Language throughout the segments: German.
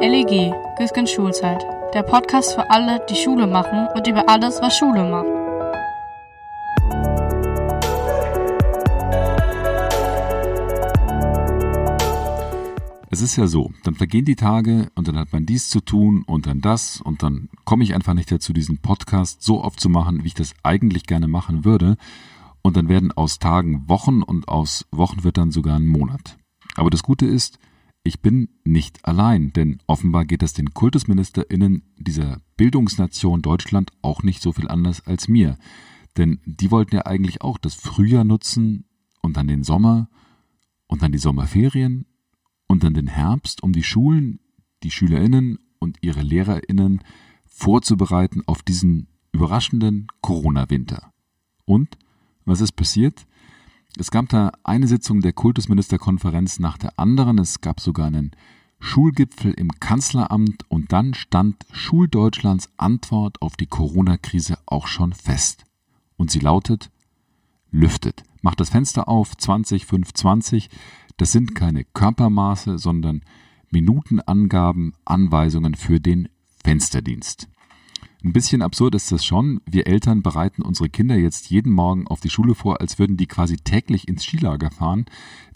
LEG, Güsken Schulzeit. Der Podcast für alle, die Schule machen und über alles, was Schule macht. Es ist ja so, dann vergehen die Tage und dann hat man dies zu tun und dann das und dann komme ich einfach nicht dazu, diesen Podcast so oft zu machen, wie ich das eigentlich gerne machen würde. Und dann werden aus Tagen Wochen und aus Wochen wird dann sogar ein Monat. Aber das Gute ist, ich bin nicht allein, denn offenbar geht es den KultusministerInnen dieser Bildungsnation Deutschland auch nicht so viel anders als mir. Denn die wollten ja eigentlich auch das Frühjahr nutzen und dann den Sommer und dann die Sommerferien und dann den Herbst, um die Schulen, die SchülerInnen und ihre LehrerInnen vorzubereiten auf diesen überraschenden Corona-Winter. Und was ist passiert? Es gab da eine Sitzung der Kultusministerkonferenz nach der anderen. Es gab sogar einen Schulgipfel im Kanzleramt und dann stand Schuldeutschlands Antwort auf die Corona-Krise auch schon fest. Und sie lautet, lüftet. Macht das Fenster auf, 20, 5, 20. Das sind keine Körpermaße, sondern Minutenangaben, Anweisungen für den Fensterdienst. Ein bisschen absurd ist das schon. Wir Eltern bereiten unsere Kinder jetzt jeden Morgen auf die Schule vor, als würden die quasi täglich ins Skilager fahren.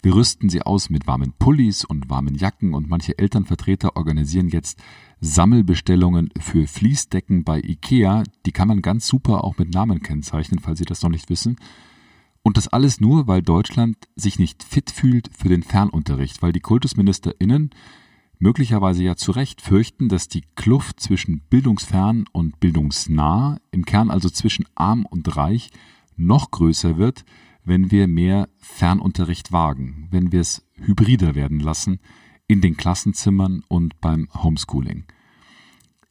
Wir rüsten sie aus mit warmen Pullis und warmen Jacken und manche Elternvertreter organisieren jetzt Sammelbestellungen für Fließdecken bei Ikea. Die kann man ganz super auch mit Namen kennzeichnen, falls Sie das noch nicht wissen. Und das alles nur, weil Deutschland sich nicht fit fühlt für den Fernunterricht, weil die KultusministerInnen möglicherweise ja zu Recht fürchten, dass die Kluft zwischen bildungsfern und bildungsnah, im Kern also zwischen arm und reich, noch größer wird, wenn wir mehr Fernunterricht wagen, wenn wir es hybrider werden lassen in den Klassenzimmern und beim Homeschooling.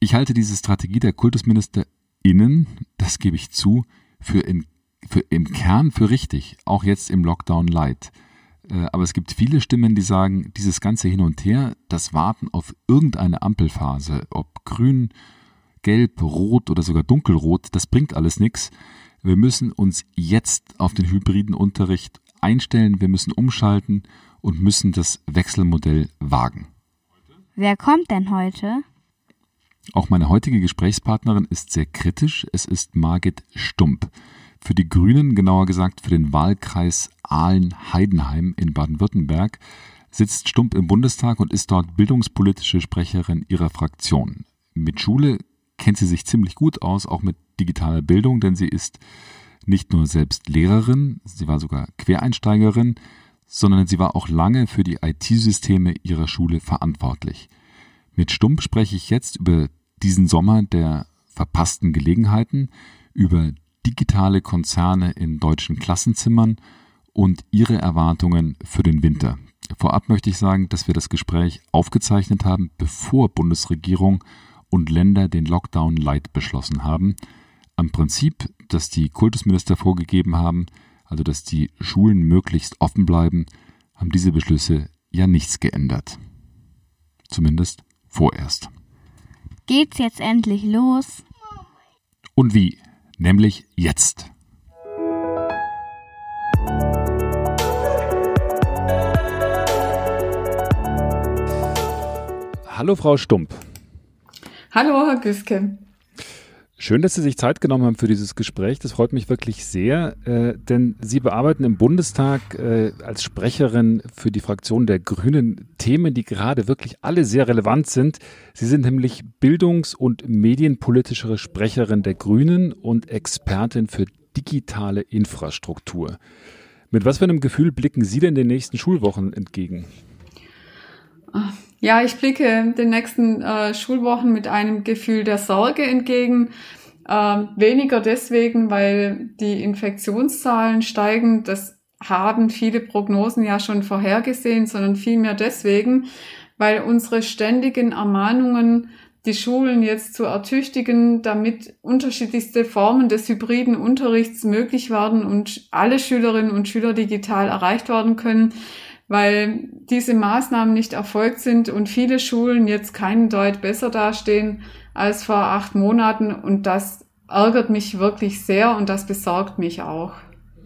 Ich halte diese Strategie der KultusministerInnen, das gebe ich zu, für, in, für im Kern für richtig, auch jetzt im Lockdown Light. Äh, aber es gibt viele Stimmen, die sagen, dieses ganze Hin und Her, das Warten auf irgendeine Ampelphase, ob grün, gelb, rot oder sogar dunkelrot, das bringt alles nichts. Wir müssen uns jetzt auf den hybriden Unterricht einstellen, wir müssen umschalten und müssen das Wechselmodell wagen. Wer kommt denn heute? Auch meine heutige Gesprächspartnerin ist sehr kritisch. Es ist Margit Stump für die Grünen, genauer gesagt für den Wahlkreis Aalen-Heidenheim in Baden-Württemberg, sitzt Stump im Bundestag und ist dort bildungspolitische Sprecherin ihrer Fraktion. Mit Schule kennt sie sich ziemlich gut aus, auch mit digitaler Bildung, denn sie ist nicht nur selbst Lehrerin, sie war sogar Quereinsteigerin, sondern sie war auch lange für die IT-Systeme ihrer Schule verantwortlich. Mit Stump spreche ich jetzt über diesen Sommer der verpassten Gelegenheiten, über digitale Konzerne in deutschen Klassenzimmern und ihre Erwartungen für den Winter. Vorab möchte ich sagen, dass wir das Gespräch aufgezeichnet haben, bevor Bundesregierung und Länder den Lockdown Light beschlossen haben. Am Prinzip, das die Kultusminister vorgegeben haben, also dass die Schulen möglichst offen bleiben, haben diese Beschlüsse ja nichts geändert. Zumindest vorerst. Geht's jetzt endlich los? Und wie? Nämlich jetzt. Hallo Frau Stump. Hallo Herr Güske. Schön, dass Sie sich Zeit genommen haben für dieses Gespräch. Das freut mich wirklich sehr, äh, denn Sie bearbeiten im Bundestag äh, als Sprecherin für die Fraktion der Grünen Themen, die gerade wirklich alle sehr relevant sind. Sie sind nämlich bildungs- und medienpolitische Sprecherin der Grünen und Expertin für digitale Infrastruktur. Mit was für einem Gefühl blicken Sie denn den nächsten Schulwochen entgegen? Ja, ich blicke den nächsten äh, Schulwochen mit einem Gefühl der Sorge entgegen. Äh, weniger deswegen, weil die Infektionszahlen steigen. Das haben viele Prognosen ja schon vorhergesehen, sondern vielmehr deswegen, weil unsere ständigen Ermahnungen, die Schulen jetzt zu ertüchtigen, damit unterschiedlichste Formen des hybriden Unterrichts möglich werden und alle Schülerinnen und Schüler digital erreicht werden können, weil diese Maßnahmen nicht erfolgt sind und viele Schulen jetzt keinen Deut besser dastehen als vor acht Monaten und das ärgert mich wirklich sehr und das besorgt mich auch.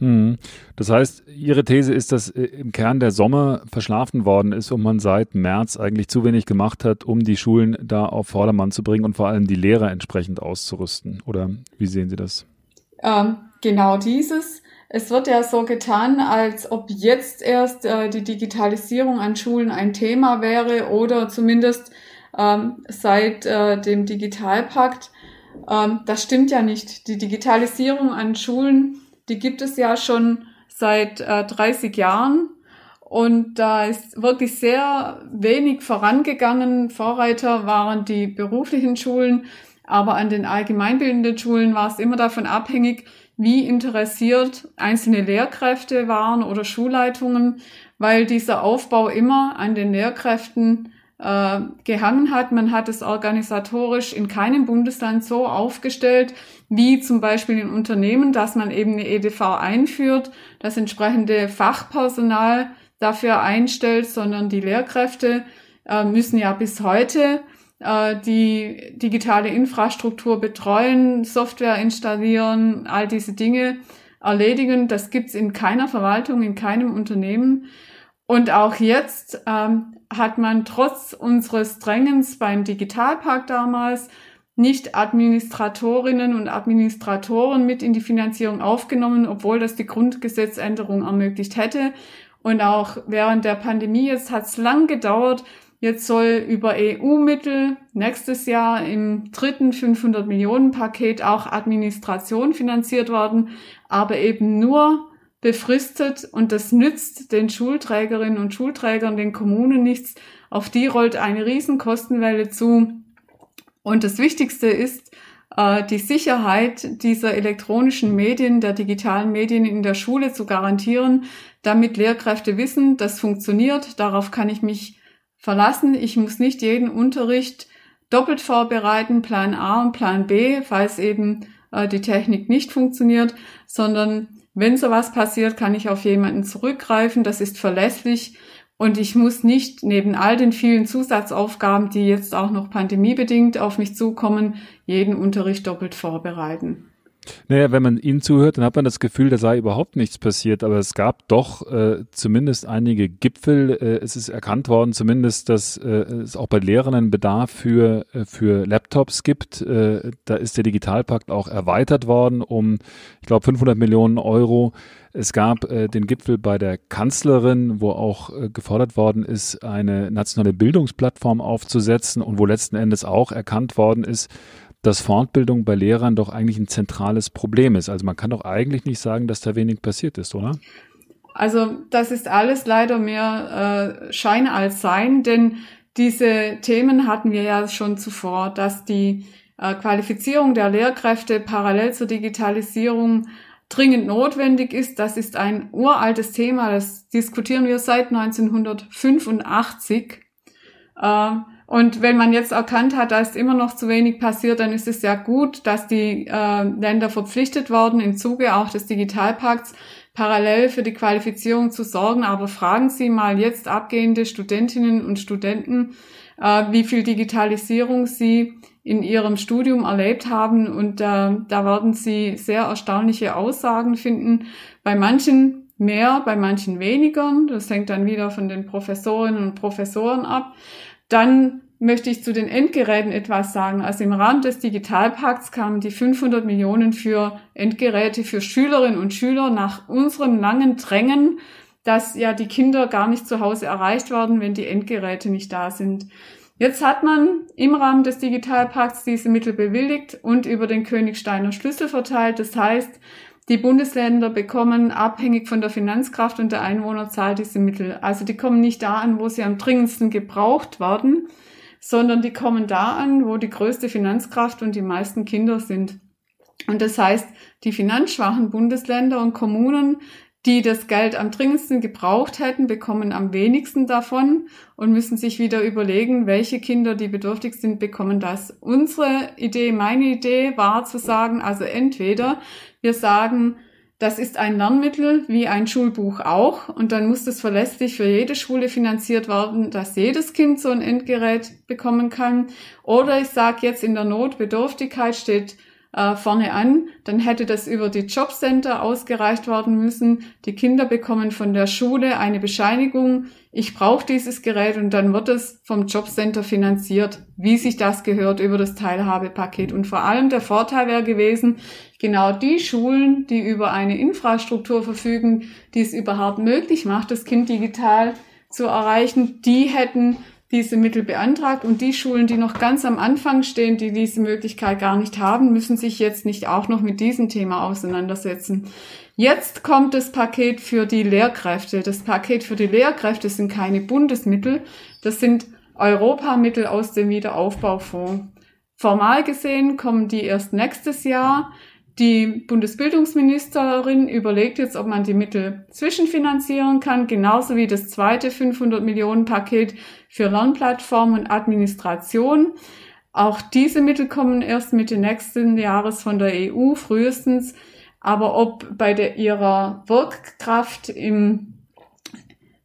Hm. Das heißt, Ihre These ist, dass äh, im Kern der Sommer verschlafen worden ist und man seit März eigentlich zu wenig gemacht hat, um die Schulen da auf Vordermann zu bringen und vor allem die Lehrer entsprechend auszurüsten. Oder wie sehen Sie das? Ähm, genau dieses. Es wird ja so getan, als ob jetzt erst äh, die Digitalisierung an Schulen ein Thema wäre oder zumindest ähm, seit äh, dem Digitalpakt. Ähm, das stimmt ja nicht. Die Digitalisierung an Schulen, die gibt es ja schon seit äh, 30 Jahren. Und da ist wirklich sehr wenig vorangegangen. Vorreiter waren die beruflichen Schulen, aber an den allgemeinbildenden Schulen war es immer davon abhängig, wie interessiert einzelne Lehrkräfte waren oder Schulleitungen, weil dieser Aufbau immer an den Lehrkräften äh, gehangen hat. Man hat es organisatorisch in keinem Bundesland so aufgestellt, wie zum Beispiel in Unternehmen, dass man eben eine EDV einführt, das entsprechende Fachpersonal dafür einstellt, sondern die Lehrkräfte äh, müssen ja bis heute die digitale Infrastruktur betreuen, Software installieren, all diese Dinge erledigen. Das gibt's in keiner Verwaltung, in keinem Unternehmen. Und auch jetzt ähm, hat man trotz unseres Drängens beim Digitalpark damals nicht Administratorinnen und Administratoren mit in die Finanzierung aufgenommen, obwohl das die Grundgesetzänderung ermöglicht hätte. Und auch während der Pandemie jetzt hat es lang gedauert, Jetzt soll über EU-Mittel nächstes Jahr im dritten 500 Millionen Paket auch Administration finanziert werden, aber eben nur befristet und das nützt den Schulträgerinnen und Schulträgern, den Kommunen nichts. Auf die rollt eine Riesenkostenwelle zu. Und das Wichtigste ist, äh, die Sicherheit dieser elektronischen Medien, der digitalen Medien in der Schule zu garantieren, damit Lehrkräfte wissen, das funktioniert, darauf kann ich mich verlassen. Ich muss nicht jeden Unterricht doppelt vorbereiten, Plan A und Plan B, falls eben äh, die Technik nicht funktioniert, sondern wenn sowas passiert, kann ich auf jemanden zurückgreifen. Das ist verlässlich und ich muss nicht neben all den vielen Zusatzaufgaben, die jetzt auch noch pandemiebedingt auf mich zukommen, jeden Unterricht doppelt vorbereiten. Naja, wenn man Ihnen zuhört, dann hat man das Gefühl, da sei überhaupt nichts passiert. Aber es gab doch äh, zumindest einige Gipfel. Äh, es ist erkannt worden, zumindest, dass äh, es auch bei Lehrern einen Bedarf für, äh, für Laptops gibt. Äh, da ist der Digitalpakt auch erweitert worden um, ich glaube, 500 Millionen Euro. Es gab äh, den Gipfel bei der Kanzlerin, wo auch äh, gefordert worden ist, eine nationale Bildungsplattform aufzusetzen und wo letzten Endes auch erkannt worden ist, dass Fortbildung bei Lehrern doch eigentlich ein zentrales Problem ist. Also man kann doch eigentlich nicht sagen, dass da wenig passiert ist, oder? Also das ist alles leider mehr äh, Schein als Sein, denn diese Themen hatten wir ja schon zuvor, dass die äh, Qualifizierung der Lehrkräfte parallel zur Digitalisierung dringend notwendig ist. Das ist ein uraltes Thema, das diskutieren wir seit 1985. Äh, und wenn man jetzt erkannt hat, da ist immer noch zu wenig passiert, dann ist es ja gut, dass die äh, Länder verpflichtet worden, im Zuge auch des Digitalpakts parallel für die Qualifizierung zu sorgen. Aber fragen Sie mal jetzt abgehende Studentinnen und Studenten, äh, wie viel Digitalisierung sie in ihrem Studium erlebt haben. Und äh, da werden Sie sehr erstaunliche Aussagen finden. Bei manchen mehr, bei manchen weniger. Das hängt dann wieder von den Professorinnen und Professoren ab. Dann möchte ich zu den Endgeräten etwas sagen. Also im Rahmen des Digitalpakts kamen die 500 Millionen für Endgeräte für Schülerinnen und Schüler nach unserem langen Drängen, dass ja die Kinder gar nicht zu Hause erreicht werden, wenn die Endgeräte nicht da sind. Jetzt hat man im Rahmen des Digitalpakts diese Mittel bewilligt und über den Königsteiner Schlüssel verteilt. Das heißt, die Bundesländer bekommen abhängig von der Finanzkraft und der Einwohnerzahl diese Mittel. Also die kommen nicht da an, wo sie am dringendsten gebraucht werden, sondern die kommen da an, wo die größte Finanzkraft und die meisten Kinder sind. Und das heißt, die finanzschwachen Bundesländer und Kommunen die das Geld am dringendsten gebraucht hätten, bekommen am wenigsten davon und müssen sich wieder überlegen, welche Kinder, die bedürftig sind, bekommen das. Unsere Idee, meine Idee war zu sagen, also entweder wir sagen, das ist ein Lernmittel wie ein Schulbuch auch und dann muss das verlässlich für jede Schule finanziert werden, dass jedes Kind so ein Endgerät bekommen kann. Oder ich sage jetzt in der Notbedürftigkeit steht äh, vorne an, dann hätte das über die Jobcenter ausgereicht worden müssen. Die Kinder bekommen von der Schule eine Bescheinigung, ich brauche dieses Gerät und dann wird es vom Jobcenter finanziert, wie sich das gehört über das Teilhabepaket. Und vor allem der Vorteil wäre gewesen, genau die Schulen, die über eine Infrastruktur verfügen, die es überhaupt möglich macht, das Kind digital zu erreichen, die hätten diese Mittel beantragt und die Schulen, die noch ganz am Anfang stehen, die diese Möglichkeit gar nicht haben, müssen sich jetzt nicht auch noch mit diesem Thema auseinandersetzen. Jetzt kommt das Paket für die Lehrkräfte. Das Paket für die Lehrkräfte sind keine Bundesmittel, das sind Europamittel aus dem Wiederaufbaufonds. Formal gesehen kommen die erst nächstes Jahr. Die Bundesbildungsministerin überlegt jetzt, ob man die Mittel zwischenfinanzieren kann, genauso wie das zweite 500 Millionen Paket für Lernplattform und Administration. Auch diese Mittel kommen erst Mitte nächsten Jahres von der EU frühestens. Aber ob bei der, ihrer Wirkkraft im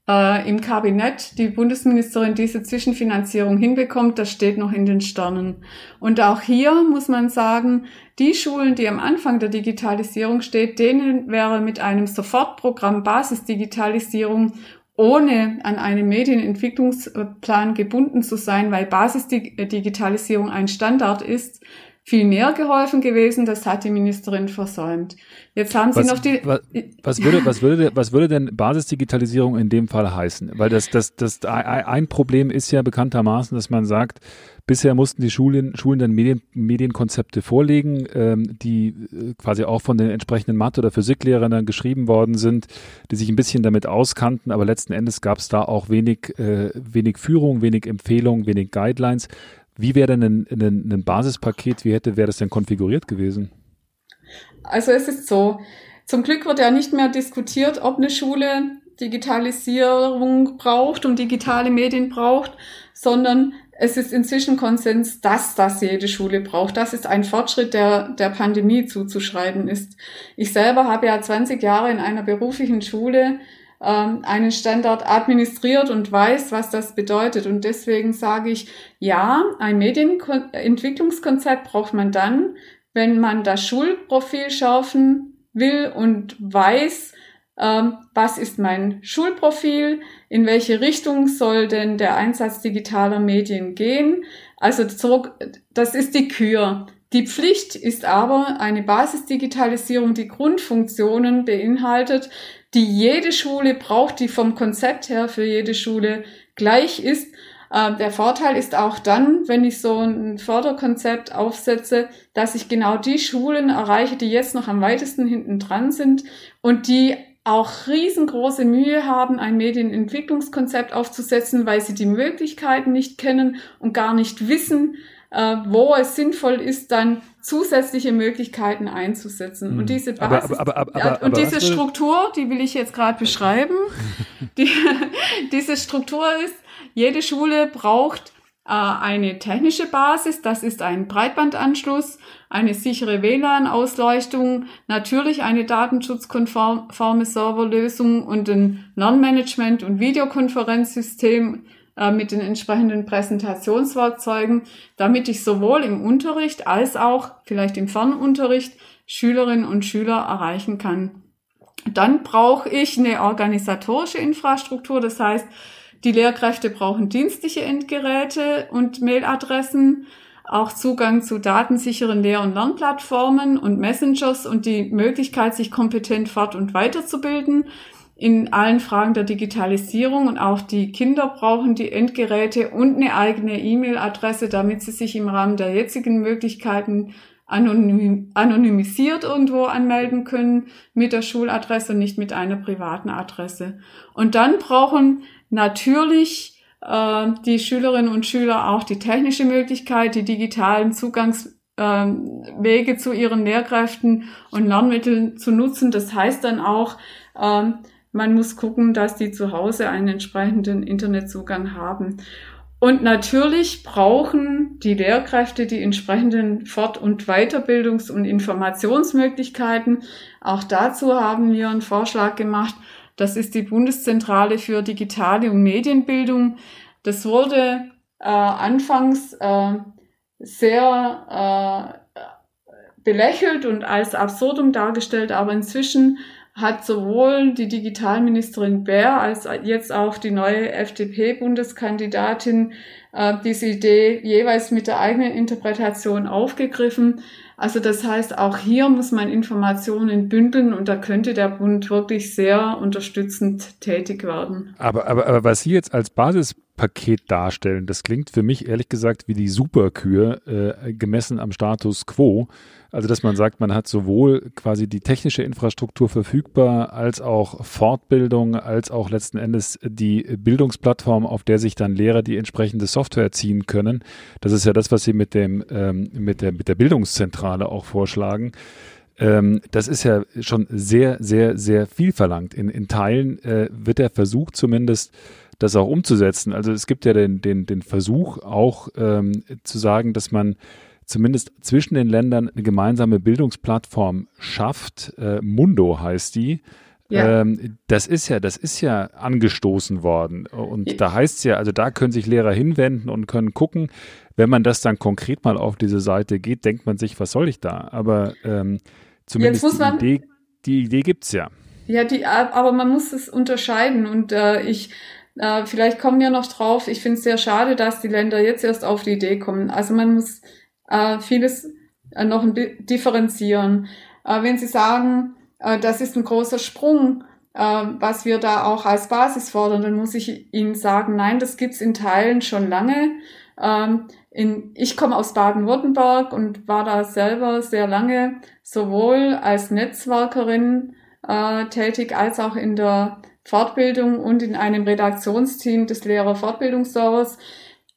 äh, im Kabinett die Bundesministerin diese Zwischenfinanzierung hinbekommt, das steht noch in den Sternen. Und auch hier muss man sagen, die Schulen, die am Anfang der Digitalisierung steht, denen wäre mit einem Sofortprogramm Basisdigitalisierung ohne an einen Medienentwicklungsplan gebunden zu sein, weil Basisdigitalisierung ein Standard ist, viel mehr geholfen gewesen. Das hat die Ministerin versäumt. Jetzt haben Sie was, noch die. Was, was, würde, was, würde, was würde denn Basisdigitalisierung in dem Fall heißen? Weil das, das, das ein Problem ist ja bekanntermaßen, dass man sagt, bisher mussten die Schulen, Schulen dann Medien, Medienkonzepte vorlegen, ähm, die äh, quasi auch von den entsprechenden Mathe- oder Physiklehrern dann geschrieben worden sind, die sich ein bisschen damit auskannten, aber letzten Endes gab es da auch wenig, äh, wenig Führung, wenig Empfehlung, wenig Guidelines. Wie wäre denn ein, ein, ein Basispaket, wie hätte, wäre das denn konfiguriert gewesen? Also es ist so, zum Glück wird ja nicht mehr diskutiert, ob eine Schule Digitalisierung braucht und digitale Medien braucht, sondern es ist inzwischen Konsens, dass das jede Schule braucht. Das ist ein Fortschritt, der der Pandemie zuzuschreiben ist. Ich selber habe ja 20 Jahre in einer beruflichen Schule ähm, einen Standard administriert und weiß, was das bedeutet. Und deswegen sage ich, ja, ein Medienentwicklungskonzept braucht man dann, wenn man das Schulprofil schärfen will und weiß, ähm, was ist mein Schulprofil, in welche Richtung soll denn der Einsatz digitaler Medien gehen. Also zurück, das ist die Kür. Die Pflicht ist aber eine Basisdigitalisierung, die Grundfunktionen beinhaltet, die jede Schule braucht, die vom Konzept her für jede Schule gleich ist. Äh, der Vorteil ist auch dann, wenn ich so ein Förderkonzept aufsetze, dass ich genau die Schulen erreiche, die jetzt noch am weitesten hinten dran sind und die auch riesengroße Mühe haben, ein Medienentwicklungskonzept aufzusetzen, weil sie die Möglichkeiten nicht kennen und gar nicht wissen, äh, wo es sinnvoll ist, dann zusätzliche Möglichkeiten einzusetzen. Und diese Basis, aber, aber, aber, und diese Struktur, die will ich jetzt gerade beschreiben. die, diese Struktur ist, jede Schule braucht äh, eine technische Basis, das ist ein Breitbandanschluss, eine sichere WLAN-Ausleuchtung, natürlich eine datenschutzkonforme Serverlösung und ein Lernmanagement- und Videokonferenzsystem äh, mit den entsprechenden Präsentationswerkzeugen, damit ich sowohl im Unterricht als auch vielleicht im Fernunterricht Schülerinnen und Schüler erreichen kann. Dann brauche ich eine organisatorische Infrastruktur, das heißt, die Lehrkräfte brauchen dienstliche Endgeräte und Mailadressen, auch Zugang zu datensicheren Lehr- und Lernplattformen und Messengers und die Möglichkeit, sich kompetent fort- und weiterzubilden in allen Fragen der Digitalisierung und auch die Kinder brauchen die Endgeräte und eine eigene E-Mail-Adresse, damit sie sich im Rahmen der jetzigen Möglichkeiten anonym, anonymisiert irgendwo anmelden können mit der Schuladresse und nicht mit einer privaten Adresse. Und dann brauchen natürlich äh, die Schülerinnen und Schüler auch die technische Möglichkeit, die digitalen Zugangswege ähm, zu ihren Lehrkräften und Lernmitteln zu nutzen. Das heißt dann auch, ähm, man muss gucken, dass die zu Hause einen entsprechenden Internetzugang haben. Und natürlich brauchen die Lehrkräfte die entsprechenden Fort- und Weiterbildungs- und Informationsmöglichkeiten. Auch dazu haben wir einen Vorschlag gemacht. Das ist die Bundeszentrale für digitale und Medienbildung. Das wurde äh, anfangs äh, sehr äh, belächelt und als Absurdum dargestellt, aber inzwischen hat sowohl die Digitalministerin Bär als jetzt auch die neue FDP-Bundeskandidatin äh, diese Idee jeweils mit der eigenen Interpretation aufgegriffen. Also das heißt, auch hier muss man Informationen bündeln und da könnte der Bund wirklich sehr unterstützend tätig werden. Aber, aber, aber was Sie jetzt als Basispaket darstellen, das klingt für mich ehrlich gesagt wie die Superkür äh, gemessen am Status quo. Also, dass man sagt, man hat sowohl quasi die technische Infrastruktur verfügbar, als auch Fortbildung, als auch letzten Endes die Bildungsplattform, auf der sich dann Lehrer die entsprechende Software ziehen können. Das ist ja das, was Sie mit dem, ähm, mit der, mit der Bildungszentrale auch vorschlagen. Ähm, das ist ja schon sehr, sehr, sehr viel verlangt. In, in Teilen äh, wird der Versuch zumindest, das auch umzusetzen. Also es gibt ja den, den, den Versuch auch ähm, zu sagen, dass man zumindest zwischen den Ländern eine gemeinsame Bildungsplattform schafft. Äh, Mundo heißt die. Ja. Ähm, das ist ja, das ist ja angestoßen worden. Und ja. da heißt es ja, also da können sich Lehrer hinwenden und können gucken. Wenn man das dann konkret mal auf diese Seite geht, denkt man sich, was soll ich da? Aber ähm, zumindest die Idee, die Idee gibt's ja. Ja, die, aber man muss es unterscheiden und äh, ich äh, vielleicht kommen wir noch drauf. Ich finde es sehr schade, dass die Länder jetzt erst auf die Idee kommen. Also man muss äh, vieles äh, noch differenzieren. Äh, wenn Sie sagen, äh, das ist ein großer Sprung, äh, was wir da auch als Basis fordern, dann muss ich Ihnen sagen, nein, das gibt's in Teilen schon lange. Ähm, in, ich komme aus Baden-Württemberg und war da selber sehr lange sowohl als Netzwerkerin äh, tätig als auch in der Fortbildung und in einem Redaktionsteam des Lehrer-Fortbildungsservers.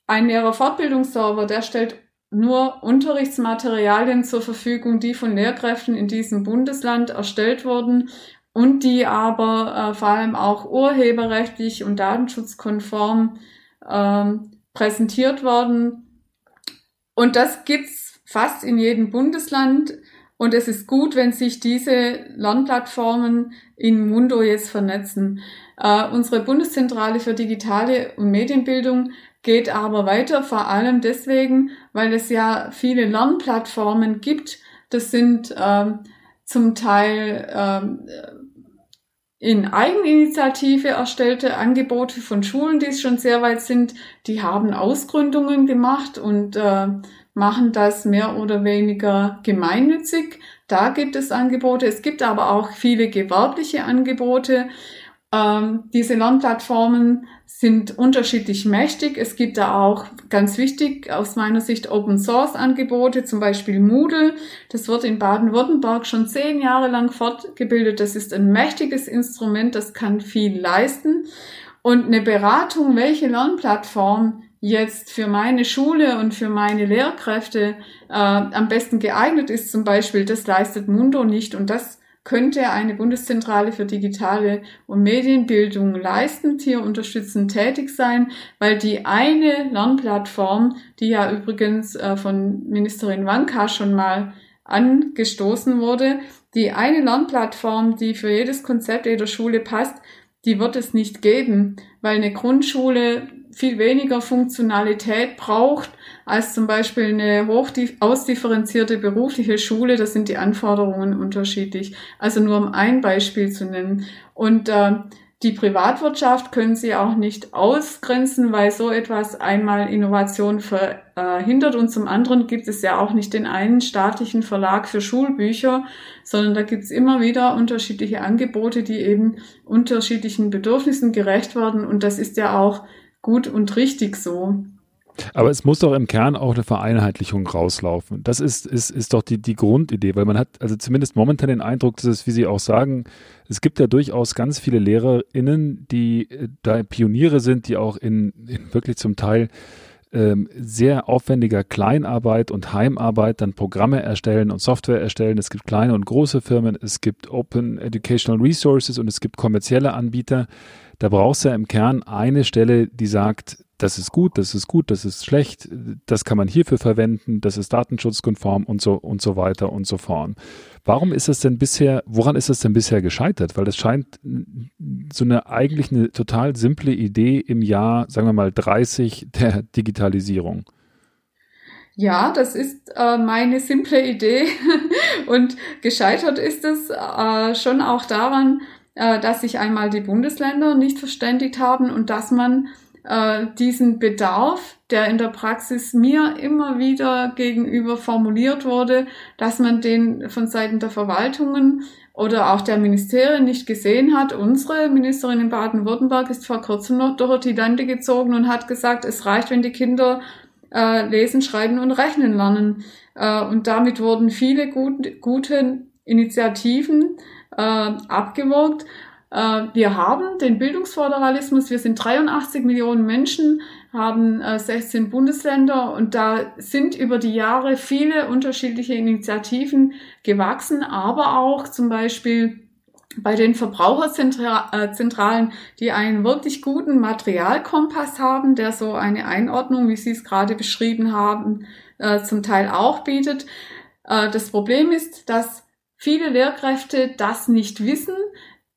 Ein Lehrer-Fortbildungsserver, der stellt nur Unterrichtsmaterialien zur Verfügung, die von Lehrkräften in diesem Bundesland erstellt wurden und die aber äh, vor allem auch urheberrechtlich und datenschutzkonform ähm, präsentiert worden. Und das gibt's fast in jedem Bundesland. Und es ist gut, wenn sich diese Lernplattformen in Mundo jetzt vernetzen. Äh, unsere Bundeszentrale für digitale und Medienbildung geht aber weiter, vor allem deswegen, weil es ja viele Lernplattformen gibt. Das sind ähm, zum Teil ähm, in Eigeninitiative erstellte Angebote von Schulen, die schon sehr weit sind. Die haben Ausgründungen gemacht und äh, machen das mehr oder weniger gemeinnützig. Da gibt es Angebote. Es gibt aber auch viele gewerbliche Angebote. Ähm, diese Lernplattformen sind unterschiedlich mächtig. Es gibt da auch ganz wichtig aus meiner Sicht Open Source Angebote, zum Beispiel Moodle. Das wird in Baden-Württemberg schon zehn Jahre lang fortgebildet. Das ist ein mächtiges Instrument, das kann viel leisten. Und eine Beratung, welche Lernplattform jetzt für meine Schule und für meine Lehrkräfte äh, am besten geeignet ist, zum Beispiel, das leistet Mundo nicht. Und das könnte eine Bundeszentrale für digitale und Medienbildung leisten, hier unterstützend tätig sein, weil die eine Lernplattform, die ja übrigens äh, von Ministerin Wanka schon mal angestoßen wurde, die eine Lernplattform, die für jedes Konzept jeder Schule passt, die wird es nicht geben, weil eine Grundschule viel weniger Funktionalität braucht als zum Beispiel eine hoch ausdifferenzierte berufliche Schule. Da sind die Anforderungen unterschiedlich. Also nur um ein Beispiel zu nennen. Und äh, die Privatwirtschaft können Sie auch nicht ausgrenzen, weil so etwas einmal Innovation verhindert und zum anderen gibt es ja auch nicht den einen staatlichen Verlag für Schulbücher, sondern da gibt es immer wieder unterschiedliche Angebote, die eben unterschiedlichen Bedürfnissen gerecht werden und das ist ja auch gut und richtig so. Aber es muss doch im Kern auch eine Vereinheitlichung rauslaufen. Das ist, ist, ist doch die, die Grundidee, weil man hat also zumindest momentan den Eindruck, dass es, wie Sie auch sagen, es gibt ja durchaus ganz viele LehrerInnen, die äh, da Pioniere sind, die auch in, in wirklich zum Teil ähm, sehr aufwendiger Kleinarbeit und Heimarbeit dann Programme erstellen und Software erstellen. Es gibt kleine und große Firmen, es gibt Open Educational Resources und es gibt kommerzielle Anbieter. Da brauchst du ja im Kern eine Stelle, die sagt, das ist gut, das ist gut, das ist schlecht, das kann man hierfür verwenden, das ist datenschutzkonform und so und so weiter und so fort. Warum ist es denn bisher, woran ist es denn bisher gescheitert? Weil das scheint so eine eigentlich eine total simple Idee im Jahr, sagen wir mal 30 der Digitalisierung. Ja, das ist äh, meine simple Idee. Und gescheitert ist es äh, schon auch daran, äh, dass sich einmal die Bundesländer nicht verständigt haben und dass man äh, diesen Bedarf, der in der Praxis mir immer wieder gegenüber formuliert wurde, dass man den von Seiten der Verwaltungen oder auch der Ministerien nicht gesehen hat. Unsere Ministerin in Baden-Württemberg ist vor kurzem noch durch die Lande gezogen und hat gesagt, es reicht, wenn die Kinder äh, lesen, schreiben und rechnen lernen. Äh, und damit wurden viele gut, gute Initiativen äh, abgewürgt. Äh, wir haben den Bildungsföderalismus. Wir sind 83 Millionen Menschen, haben 16 äh, Bundesländer und da sind über die Jahre viele unterschiedliche Initiativen gewachsen, aber auch zum Beispiel bei den Verbraucherzentralen, die einen wirklich guten Materialkompass haben, der so eine Einordnung, wie Sie es gerade beschrieben haben, äh, zum Teil auch bietet. Das Problem ist, dass viele Lehrkräfte das nicht wissen,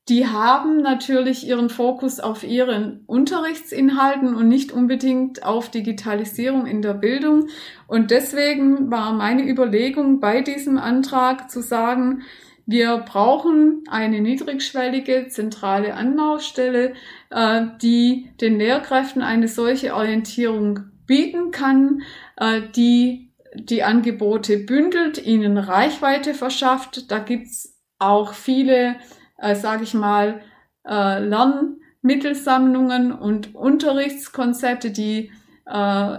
die haben natürlich ihren Fokus auf ihren Unterrichtsinhalten und nicht unbedingt auf Digitalisierung in der Bildung. Und deswegen war meine Überlegung bei diesem Antrag zu sagen, wir brauchen eine niedrigschwellige zentrale Anlaufstelle, äh, die den Lehrkräften eine solche Orientierung bieten kann, äh, die die Angebote bündelt, ihnen Reichweite verschafft. Da gibt's auch viele äh, sage ich mal, äh, Lernmittelsammlungen und Unterrichtskonzepte, die äh,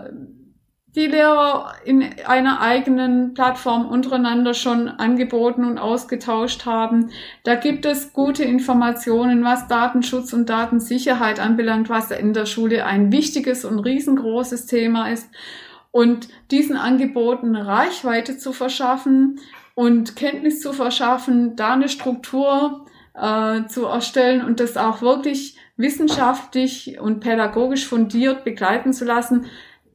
die Lehrer in einer eigenen Plattform untereinander schon angeboten und ausgetauscht haben. Da gibt es gute Informationen, was Datenschutz und Datensicherheit anbelangt, was in der Schule ein wichtiges und riesengroßes Thema ist. Und diesen Angeboten Reichweite zu verschaffen und Kenntnis zu verschaffen, da eine Struktur äh, zu erstellen und das auch wirklich wissenschaftlich und pädagogisch fundiert begleiten zu lassen,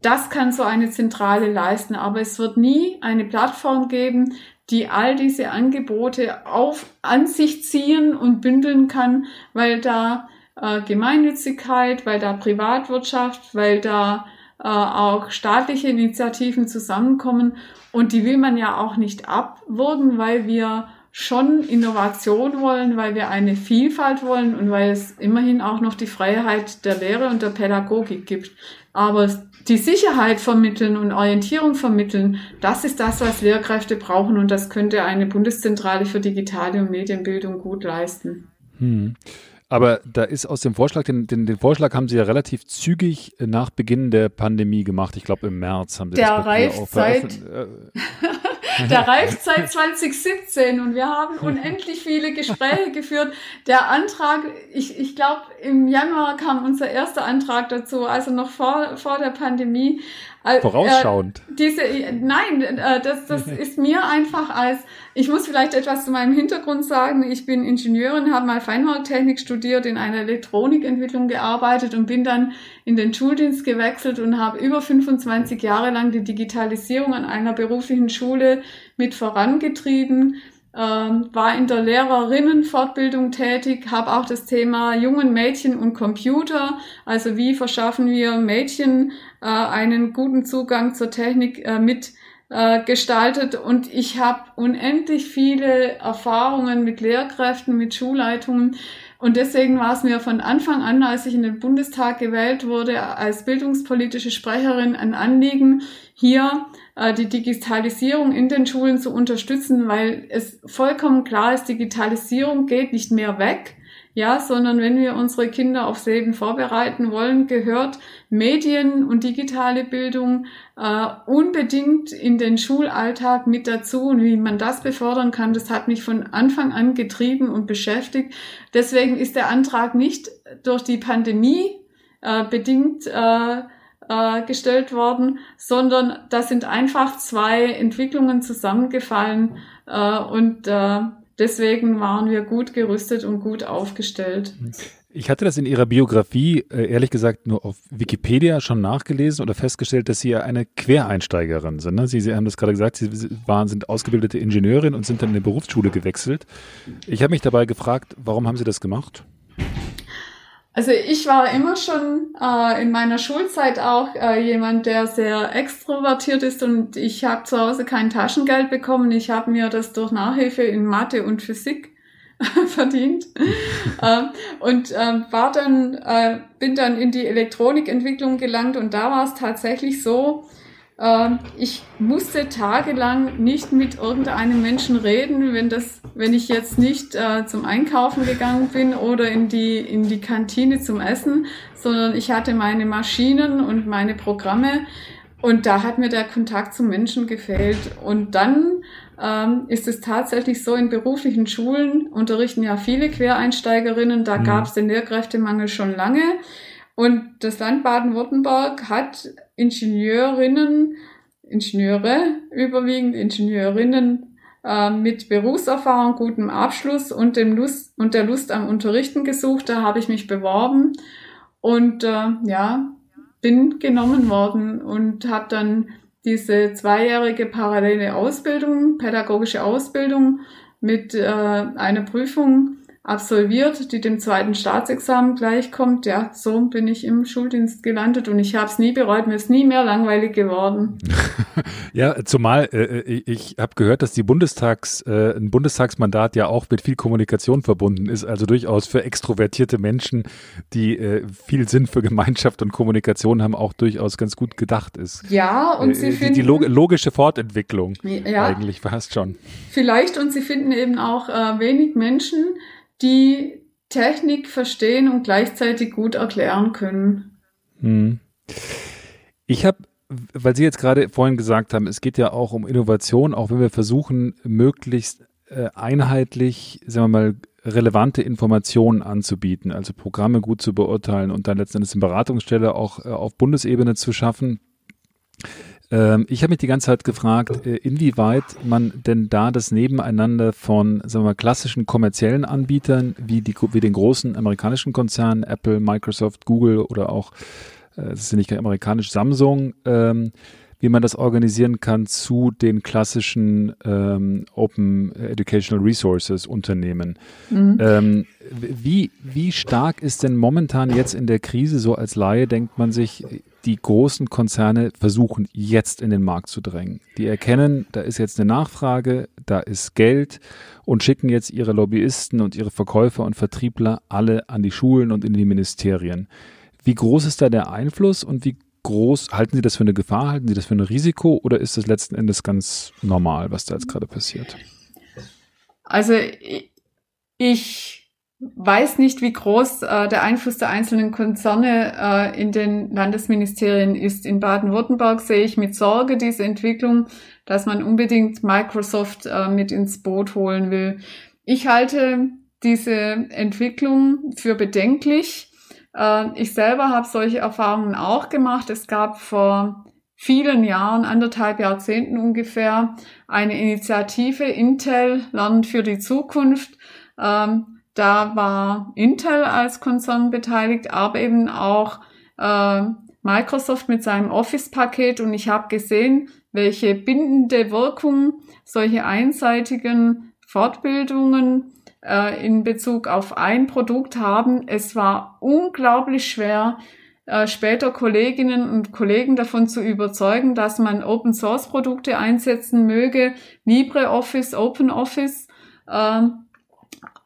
das kann so eine Zentrale leisten. Aber es wird nie eine Plattform geben, die all diese Angebote auf, an sich ziehen und bündeln kann, weil da äh, Gemeinnützigkeit, weil da Privatwirtschaft, weil da auch staatliche Initiativen zusammenkommen. Und die will man ja auch nicht abwürgen, weil wir schon Innovation wollen, weil wir eine Vielfalt wollen und weil es immerhin auch noch die Freiheit der Lehre und der Pädagogik gibt. Aber die Sicherheit vermitteln und Orientierung vermitteln, das ist das, was Lehrkräfte brauchen und das könnte eine Bundeszentrale für digitale und Medienbildung gut leisten. Hm. Aber da ist aus dem Vorschlag, den, den, den, Vorschlag haben Sie ja relativ zügig nach Beginn der Pandemie gemacht. Ich glaube, im März haben Sie der das reift seit, äh, Der reift seit 2017 und wir haben unendlich viele Gespräche geführt. Der Antrag, ich, ich glaube, im Januar kam unser erster Antrag dazu, also noch vor, vor der Pandemie. Vorausschauend. Äh, diese, nein, äh, das, das ist mir einfach als, ich muss vielleicht etwas zu meinem Hintergrund sagen. Ich bin Ingenieurin, habe mal Feinwerktechnik studiert, in einer Elektronikentwicklung gearbeitet und bin dann in den Schuldienst gewechselt und habe über 25 Jahre lang die Digitalisierung an einer beruflichen Schule mit vorangetrieben ähm, war in der Lehrerinnenfortbildung tätig, habe auch das Thema jungen Mädchen und Computer, also wie verschaffen wir Mädchen äh, einen guten Zugang zur Technik äh, mit äh, gestaltet. Und ich habe unendlich viele Erfahrungen mit Lehrkräften, mit Schulleitungen. Und deswegen war es mir von Anfang an, als ich in den Bundestag gewählt wurde, als bildungspolitische Sprecherin ein Anliegen, hier die Digitalisierung in den Schulen zu unterstützen, weil es vollkommen klar ist, Digitalisierung geht nicht mehr weg, ja, sondern wenn wir unsere Kinder aufs Leben vorbereiten wollen, gehört Medien und digitale Bildung äh, unbedingt in den Schulalltag mit dazu. Und wie man das befördern kann, das hat mich von Anfang an getrieben und beschäftigt. Deswegen ist der Antrag nicht durch die Pandemie äh, bedingt äh, äh, gestellt worden, sondern da sind einfach zwei Entwicklungen zusammengefallen äh, und äh, deswegen waren wir gut gerüstet und gut aufgestellt. Ich hatte das in Ihrer Biografie, äh, ehrlich gesagt, nur auf Wikipedia schon nachgelesen oder festgestellt, dass Sie ja eine Quereinsteigerin sind. Ne? Sie, Sie haben das gerade gesagt, Sie waren, sind ausgebildete Ingenieurin und sind dann in eine Berufsschule gewechselt. Ich habe mich dabei gefragt, warum haben Sie das gemacht? Also ich war immer schon äh, in meiner Schulzeit auch äh, jemand, der sehr extrovertiert ist und ich habe zu Hause kein Taschengeld bekommen. Ich habe mir das durch Nachhilfe in Mathe und Physik verdient äh, und äh, war dann äh, bin dann in die Elektronikentwicklung gelangt und da war es tatsächlich so, ich musste tagelang nicht mit irgendeinem Menschen reden, wenn das, wenn ich jetzt nicht äh, zum Einkaufen gegangen bin oder in die, in die Kantine zum Essen, sondern ich hatte meine Maschinen und meine Programme und da hat mir der Kontakt zum Menschen gefehlt. Und dann ähm, ist es tatsächlich so, in beruflichen Schulen unterrichten ja viele Quereinsteigerinnen, da mhm. gab es den Lehrkräftemangel schon lange. Und das Land Baden-Württemberg hat Ingenieurinnen, Ingenieure, überwiegend Ingenieurinnen äh, mit Berufserfahrung, gutem Abschluss und dem Lust und der Lust am Unterrichten gesucht. Da habe ich mich beworben und äh, ja, bin genommen worden und habe dann diese zweijährige parallele Ausbildung, pädagogische Ausbildung mit äh, einer Prüfung absolviert, die dem zweiten Staatsexamen gleichkommt. Ja, so bin ich im Schuldienst gelandet und ich habe es nie bereut. Mir ist nie mehr langweilig geworden. ja, zumal äh, äh ich habe gehört, dass die Bundestags, äh, ein Bundestagsmandat ja auch mit viel Kommunikation verbunden ist. Also durchaus für extrovertierte Menschen, die äh, viel Sinn für Gemeinschaft und Kommunikation haben, auch durchaus ganz gut gedacht ist. Ja, und äh, sie die, finden die log logische Fortentwicklung ja, eigentlich fast schon. Vielleicht und sie finden eben auch äh, wenig Menschen, die Technik verstehen und gleichzeitig gut erklären können. Hm. Ich habe, weil Sie jetzt gerade vorhin gesagt haben, es geht ja auch um Innovation, auch wenn wir versuchen, möglichst äh, einheitlich, sagen wir mal, relevante Informationen anzubieten, also Programme gut zu beurteilen und dann letztendlich eine Beratungsstelle auch äh, auf Bundesebene zu schaffen. Ähm, ich habe mich die ganze Zeit gefragt, äh, inwieweit man denn da das Nebeneinander von sagen wir mal, klassischen kommerziellen Anbietern wie, die, wie den großen amerikanischen Konzernen Apple, Microsoft, Google oder auch, äh, das ist ja nicht amerikanisch, Samsung, ähm, wie man das organisieren kann zu den klassischen ähm, Open Educational Resources Unternehmen. Mhm. Ähm, wie, wie stark ist denn momentan jetzt in der Krise so als Laie, denkt man sich, die großen Konzerne versuchen jetzt in den Markt zu drängen. Die erkennen, da ist jetzt eine Nachfrage, da ist Geld und schicken jetzt ihre Lobbyisten und ihre Verkäufer und Vertriebler alle an die Schulen und in die Ministerien. Wie groß ist da der Einfluss und wie groß, halten Sie das für eine Gefahr, halten Sie das für ein Risiko oder ist das letzten Endes ganz normal, was da jetzt gerade passiert? Also ich weiß nicht, wie groß äh, der Einfluss der einzelnen Konzerne äh, in den Landesministerien ist. In Baden-Württemberg sehe ich mit Sorge diese Entwicklung, dass man unbedingt Microsoft äh, mit ins Boot holen will. Ich halte diese Entwicklung für bedenklich. Äh, ich selber habe solche Erfahrungen auch gemacht. Es gab vor vielen Jahren, anderthalb Jahrzehnten ungefähr, eine Initiative Intel Lernen für die Zukunft. Ähm, da war Intel als Konzern beteiligt, aber eben auch äh, Microsoft mit seinem Office-Paket. Und ich habe gesehen, welche bindende Wirkung solche einseitigen Fortbildungen äh, in Bezug auf ein Produkt haben. Es war unglaublich schwer, äh, später Kolleginnen und Kollegen davon zu überzeugen, dass man Open Source Produkte einsetzen möge, LibreOffice, OpenOffice. Äh,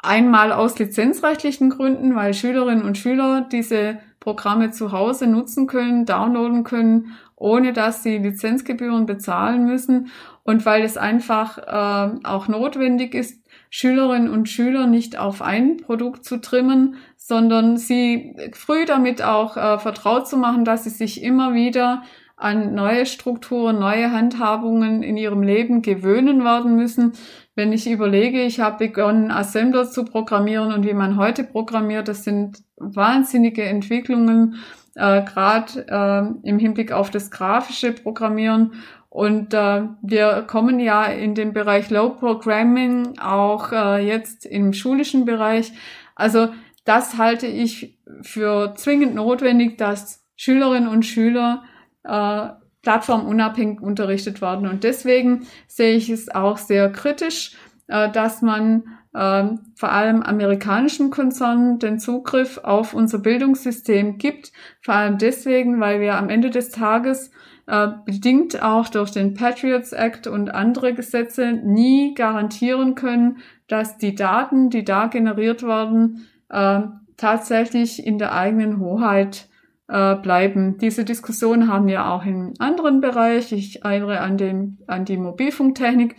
Einmal aus lizenzrechtlichen Gründen, weil Schülerinnen und Schüler diese Programme zu Hause nutzen können, downloaden können, ohne dass sie Lizenzgebühren bezahlen müssen. Und weil es einfach äh, auch notwendig ist, Schülerinnen und Schüler nicht auf ein Produkt zu trimmen, sondern sie früh damit auch äh, vertraut zu machen, dass sie sich immer wieder an neue Strukturen, neue Handhabungen in ihrem Leben gewöhnen werden müssen. Wenn ich überlege, ich habe begonnen, Assembler zu programmieren und wie man heute programmiert, das sind wahnsinnige Entwicklungen, äh, gerade äh, im Hinblick auf das grafische Programmieren. Und äh, wir kommen ja in den Bereich Low Programming auch äh, jetzt im schulischen Bereich. Also das halte ich für zwingend notwendig, dass Schülerinnen und Schüler äh, plattformunabhängig unterrichtet worden. Und deswegen sehe ich es auch sehr kritisch, äh, dass man äh, vor allem amerikanischen Konzernen den Zugriff auf unser Bildungssystem gibt. Vor allem deswegen, weil wir am Ende des Tages äh, bedingt auch durch den Patriots Act und andere Gesetze nie garantieren können, dass die Daten, die da generiert werden, äh, tatsächlich in der eigenen Hoheit äh, bleiben. Diese Diskussion haben wir auch im anderen Bereich. Ich erinnere an, den, an die Mobilfunktechnik.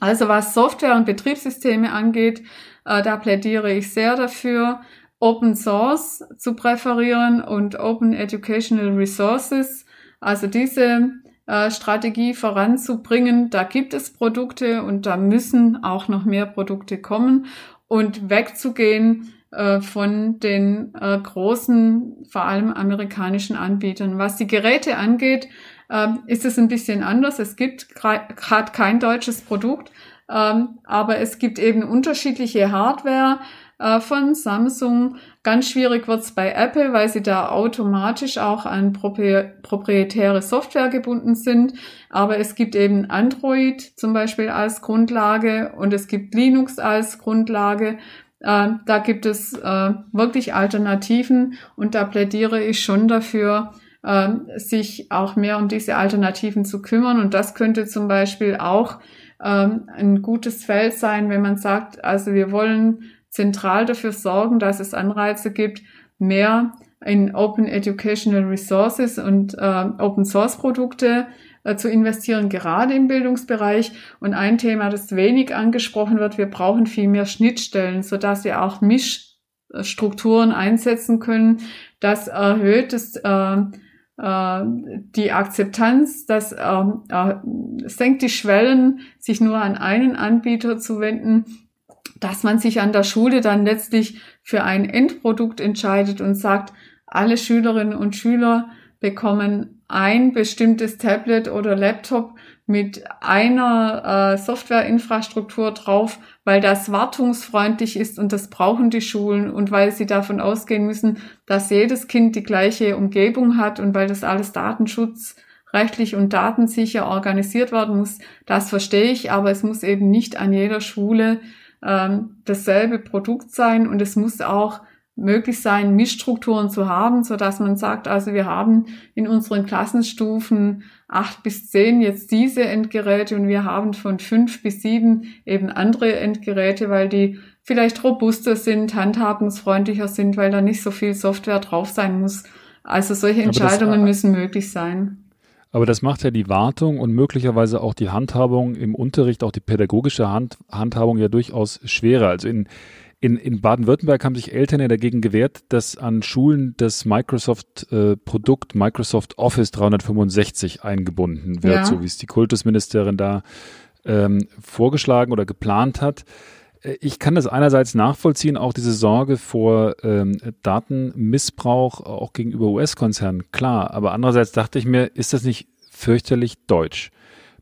Also was Software und Betriebssysteme angeht, äh, da plädiere ich sehr dafür, Open Source zu präferieren und Open Educational Resources. Also diese äh, Strategie voranzubringen. Da gibt es Produkte und da müssen auch noch mehr Produkte kommen und wegzugehen äh, von den äh, großen, vor allem amerikanischen Anbietern. Was die Geräte angeht, ähm, ist es ein bisschen anders. Es gibt gerade kein deutsches Produkt, ähm, aber es gibt eben unterschiedliche Hardware äh, von Samsung. Ganz schwierig wird's bei Apple, weil sie da automatisch auch an proprietäre Software gebunden sind. Aber es gibt eben Android zum Beispiel als Grundlage und es gibt Linux als Grundlage. Äh, da gibt es äh, wirklich Alternativen und da plädiere ich schon dafür, äh, sich auch mehr um diese Alternativen zu kümmern. Und das könnte zum Beispiel auch ähm, ein gutes Feld sein, wenn man sagt, also wir wollen zentral dafür sorgen, dass es Anreize gibt, mehr in Open Educational Resources und äh, Open Source Produkte zu investieren, gerade im Bildungsbereich. Und ein Thema, das wenig angesprochen wird, wir brauchen viel mehr Schnittstellen, sodass wir auch Mischstrukturen einsetzen können. Das erhöht das, äh, äh, die Akzeptanz, das äh, äh, senkt die Schwellen, sich nur an einen Anbieter zu wenden, dass man sich an der Schule dann letztlich für ein Endprodukt entscheidet und sagt, alle Schülerinnen und Schüler bekommen ein bestimmtes Tablet oder Laptop mit einer äh, Softwareinfrastruktur drauf, weil das wartungsfreundlich ist und das brauchen die Schulen und weil sie davon ausgehen müssen, dass jedes Kind die gleiche Umgebung hat und weil das alles datenschutzrechtlich und datensicher organisiert werden muss. Das verstehe ich, aber es muss eben nicht an jeder Schule ähm, dasselbe Produkt sein und es muss auch möglich sein, Mischstrukturen zu haben, so dass man sagt, also wir haben in unseren Klassenstufen acht bis zehn jetzt diese Endgeräte und wir haben von fünf bis sieben eben andere Endgeräte, weil die vielleicht robuster sind, handhabungsfreundlicher sind, weil da nicht so viel Software drauf sein muss. Also solche Entscheidungen das, müssen möglich sein. Aber das macht ja die Wartung und möglicherweise auch die Handhabung im Unterricht, auch die pädagogische Hand, Handhabung ja durchaus schwerer. Also in in, in Baden-Württemberg haben sich Eltern ja dagegen gewehrt, dass an Schulen das Microsoft-Produkt äh, Microsoft Office 365 eingebunden wird, ja. so wie es die Kultusministerin da ähm, vorgeschlagen oder geplant hat. Äh, ich kann das einerseits nachvollziehen, auch diese Sorge vor ähm, Datenmissbrauch auch gegenüber US-Konzernen, klar. Aber andererseits dachte ich mir, ist das nicht fürchterlich deutsch?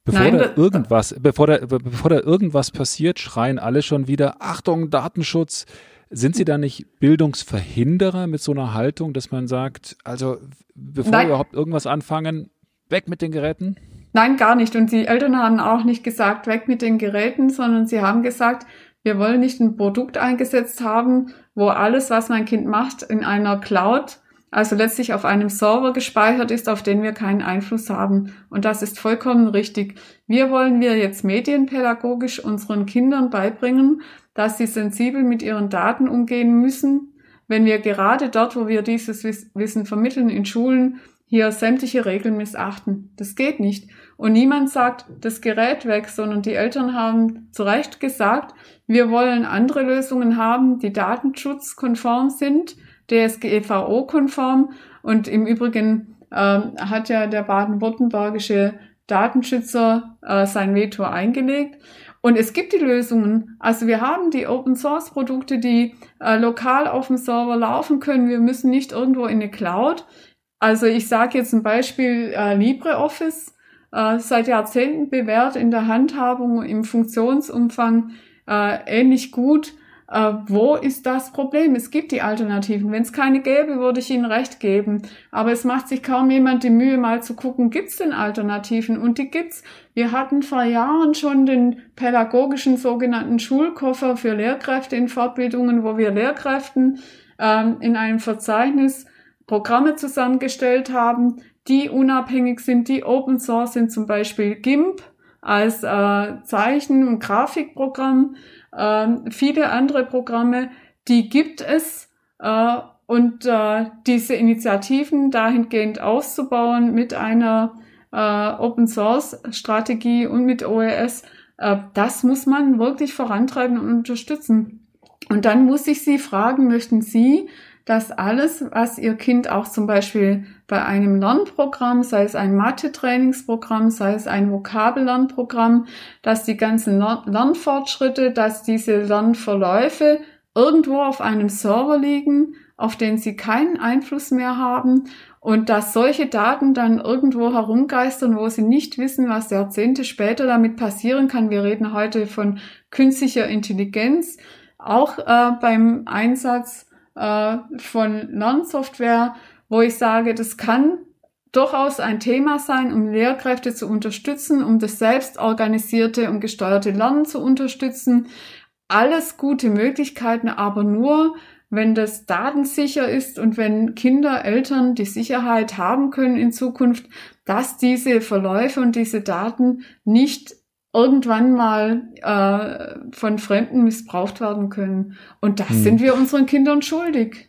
Bevor Nein, da irgendwas, bevor da, bevor da irgendwas passiert, schreien alle schon wieder, Achtung, Datenschutz. Sind Sie da nicht Bildungsverhinderer mit so einer Haltung, dass man sagt, also bevor Nein. wir überhaupt irgendwas anfangen, weg mit den Geräten? Nein, gar nicht. Und die Eltern haben auch nicht gesagt, weg mit den Geräten, sondern sie haben gesagt, wir wollen nicht ein Produkt eingesetzt haben, wo alles, was mein Kind macht, in einer Cloud also letztlich auf einem Server gespeichert ist, auf den wir keinen Einfluss haben. Und das ist vollkommen richtig. Wir wollen wir jetzt medienpädagogisch unseren Kindern beibringen, dass sie sensibel mit ihren Daten umgehen müssen, wenn wir gerade dort, wo wir dieses Wissen vermitteln in Schulen, hier sämtliche Regeln missachten. Das geht nicht. Und niemand sagt das Gerät weg, sondern die Eltern haben zu Recht gesagt, wir wollen andere Lösungen haben, die datenschutzkonform sind, DSGVO-konform. Und im Übrigen ähm, hat ja der baden-württembergische Datenschützer äh, sein Veto eingelegt. Und es gibt die Lösungen. Also wir haben die Open Source Produkte, die äh, lokal auf dem Server laufen können. Wir müssen nicht irgendwo in eine Cloud. Also ich sage jetzt ein Beispiel äh, LibreOffice, äh, seit Jahrzehnten bewährt in der Handhabung, im Funktionsumfang äh, ähnlich gut äh, wo ist das Problem? Es gibt die Alternativen. Wenn es keine gäbe, würde ich Ihnen recht geben. Aber es macht sich kaum jemand die Mühe, mal zu gucken, gibt es denn Alternativen? Und die gibt's. Wir hatten vor Jahren schon den pädagogischen sogenannten Schulkoffer für Lehrkräfte in Fortbildungen, wo wir Lehrkräften ähm, in einem Verzeichnis Programme zusammengestellt haben, die unabhängig sind, die Open Source sind, zum Beispiel GIMP als äh, Zeichen- und Grafikprogramm ähm, viele andere Programme, die gibt es äh, und äh, diese Initiativen dahingehend auszubauen mit einer äh, Open Source Strategie und mit OES, äh, das muss man wirklich vorantreiben und unterstützen. Und dann muss ich Sie fragen, möchten Sie dass alles, was Ihr Kind auch zum Beispiel bei einem Lernprogramm, sei es ein Mathe-Trainingsprogramm, sei es ein Vokabellernprogramm, dass die ganzen Lernfortschritte, dass diese Lernverläufe irgendwo auf einem Server liegen, auf den Sie keinen Einfluss mehr haben und dass solche Daten dann irgendwo herumgeistern, wo Sie nicht wissen, was Jahrzehnte später damit passieren kann. Wir reden heute von künstlicher Intelligenz, auch äh, beim Einsatz äh, von Lernsoftware, wo ich sage, das kann durchaus ein Thema sein, um Lehrkräfte zu unterstützen, um das selbst organisierte und gesteuerte Lernen zu unterstützen. Alles gute Möglichkeiten, aber nur, wenn das datensicher ist und wenn Kinder, Eltern die Sicherheit haben können in Zukunft, dass diese Verläufe und diese Daten nicht irgendwann mal äh, von Fremden missbraucht werden können. Und das hm. sind wir unseren Kindern schuldig.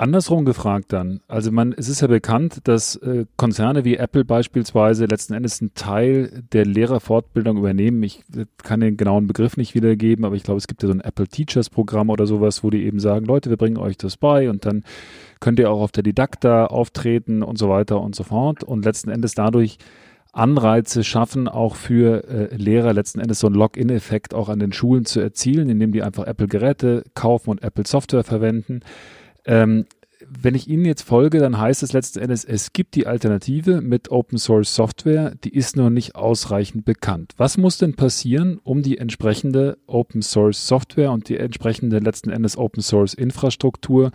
Andersrum gefragt dann, also man, es ist ja bekannt, dass äh, Konzerne wie Apple beispielsweise letzten Endes einen Teil der Lehrerfortbildung übernehmen. Ich kann den genauen Begriff nicht wiedergeben, aber ich glaube, es gibt ja so ein Apple Teachers Programm oder sowas, wo die eben sagen, Leute, wir bringen euch das bei und dann könnt ihr auch auf der Didakta auftreten und so weiter und so fort und letzten Endes dadurch Anreize schaffen, auch für äh, Lehrer letzten Endes so einen Login-Effekt auch an den Schulen zu erzielen, indem die einfach Apple-Geräte kaufen und Apple-Software verwenden. Ähm, wenn ich Ihnen jetzt folge, dann heißt es letzten Endes, es gibt die Alternative mit Open Source Software, die ist noch nicht ausreichend bekannt. Was muss denn passieren, um die entsprechende Open Source Software und die entsprechende letzten Endes Open Source Infrastruktur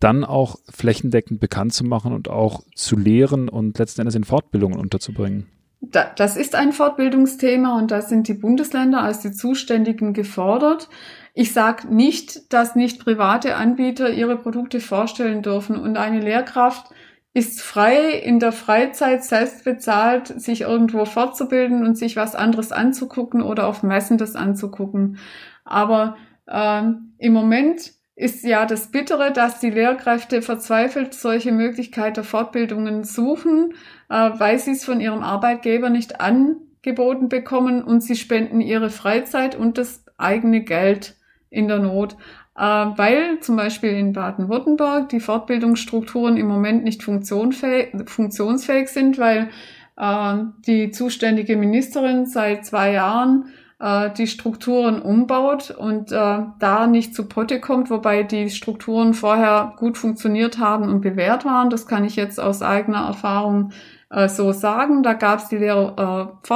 dann auch flächendeckend bekannt zu machen und auch zu lehren und letzten Endes in Fortbildungen unterzubringen? Das ist ein Fortbildungsthema und da sind die Bundesländer als die Zuständigen gefordert. Ich sage nicht, dass nicht private Anbieter ihre Produkte vorstellen dürfen und eine Lehrkraft ist frei in der Freizeit selbst bezahlt, sich irgendwo fortzubilden und sich was anderes anzugucken oder auf Messen das anzugucken. Aber ähm, im Moment ist ja das Bittere, dass die Lehrkräfte verzweifelt solche Möglichkeiten der Fortbildungen suchen, äh, weil sie es von ihrem Arbeitgeber nicht angeboten bekommen und sie spenden ihre Freizeit und das eigene Geld in der Not. Äh, weil zum Beispiel in Baden-Württemberg die Fortbildungsstrukturen im Moment nicht funktionsfähig, sind, weil äh, die zuständige Ministerin seit zwei Jahren äh, die Strukturen umbaut und äh, da nicht zu Potte kommt, wobei die Strukturen vorher gut funktioniert haben und bewährt waren. Das kann ich jetzt aus eigener Erfahrung äh, so sagen. Da gab es die Lehrer, äh,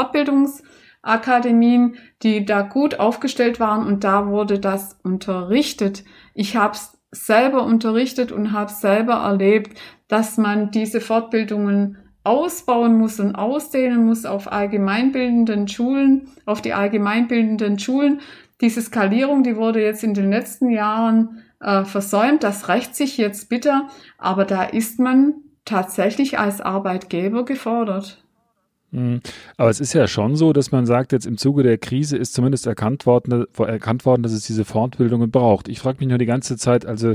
Fortbildungsakademien, die da gut aufgestellt waren und da wurde das unterrichtet. Ich habe es selber unterrichtet und habe selber erlebt, dass man diese Fortbildungen ausbauen muss und ausdehnen muss auf allgemeinbildenden Schulen, auf die allgemeinbildenden Schulen. Diese Skalierung, die wurde jetzt in den letzten Jahren äh, versäumt. Das rächt sich jetzt bitter, aber da ist man tatsächlich als Arbeitgeber gefordert. Mhm. Aber es ist ja schon so, dass man sagt, jetzt im Zuge der Krise ist zumindest erkannt worden, erkannt worden dass es diese Fortbildungen braucht. Ich frage mich nur die ganze Zeit, also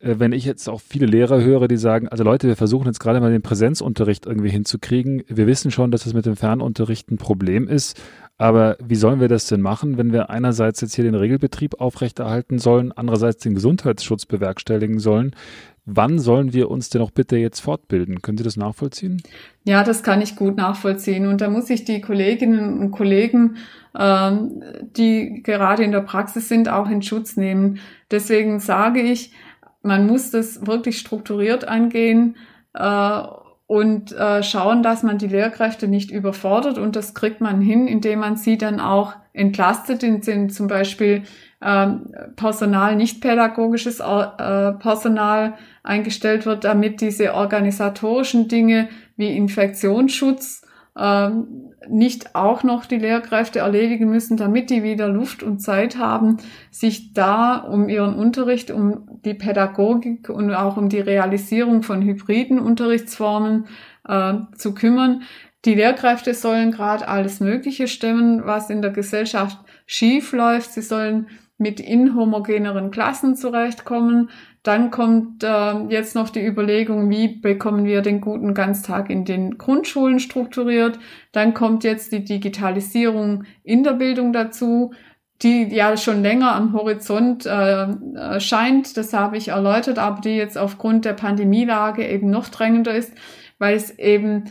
äh, wenn ich jetzt auch viele Lehrer höre, die sagen, also Leute, wir versuchen jetzt gerade mal den Präsenzunterricht irgendwie hinzukriegen. Wir wissen schon, dass das mit dem Fernunterricht ein Problem ist. Aber wie sollen wir das denn machen, wenn wir einerseits jetzt hier den Regelbetrieb aufrechterhalten sollen, andererseits den Gesundheitsschutz bewerkstelligen sollen? Wann sollen wir uns denn auch bitte jetzt fortbilden? Können Sie das nachvollziehen? Ja, das kann ich gut nachvollziehen. Und da muss ich die Kolleginnen und Kollegen, ähm, die gerade in der Praxis sind, auch in Schutz nehmen. Deswegen sage ich, man muss das wirklich strukturiert angehen. Äh, und äh, schauen, dass man die Lehrkräfte nicht überfordert. Und das kriegt man hin, indem man sie dann auch entlastet, indem zum Beispiel ähm, Personal, nicht pädagogisches äh, Personal eingestellt wird, damit diese organisatorischen Dinge wie Infektionsschutz ähm, nicht auch noch die Lehrkräfte erledigen müssen, damit die wieder Luft und Zeit haben, sich da um ihren Unterricht, um die Pädagogik und auch um die Realisierung von hybriden Unterrichtsformen äh, zu kümmern. Die Lehrkräfte sollen gerade alles Mögliche stemmen, was in der Gesellschaft schief läuft. Sie sollen mit inhomogeneren Klassen zurechtkommen. Dann kommt äh, jetzt noch die Überlegung, wie bekommen wir den guten Ganztag in den Grundschulen strukturiert. Dann kommt jetzt die Digitalisierung in der Bildung dazu, die ja schon länger am Horizont äh, scheint. Das habe ich erläutert, aber die jetzt aufgrund der Pandemielage eben noch drängender ist, weil es eben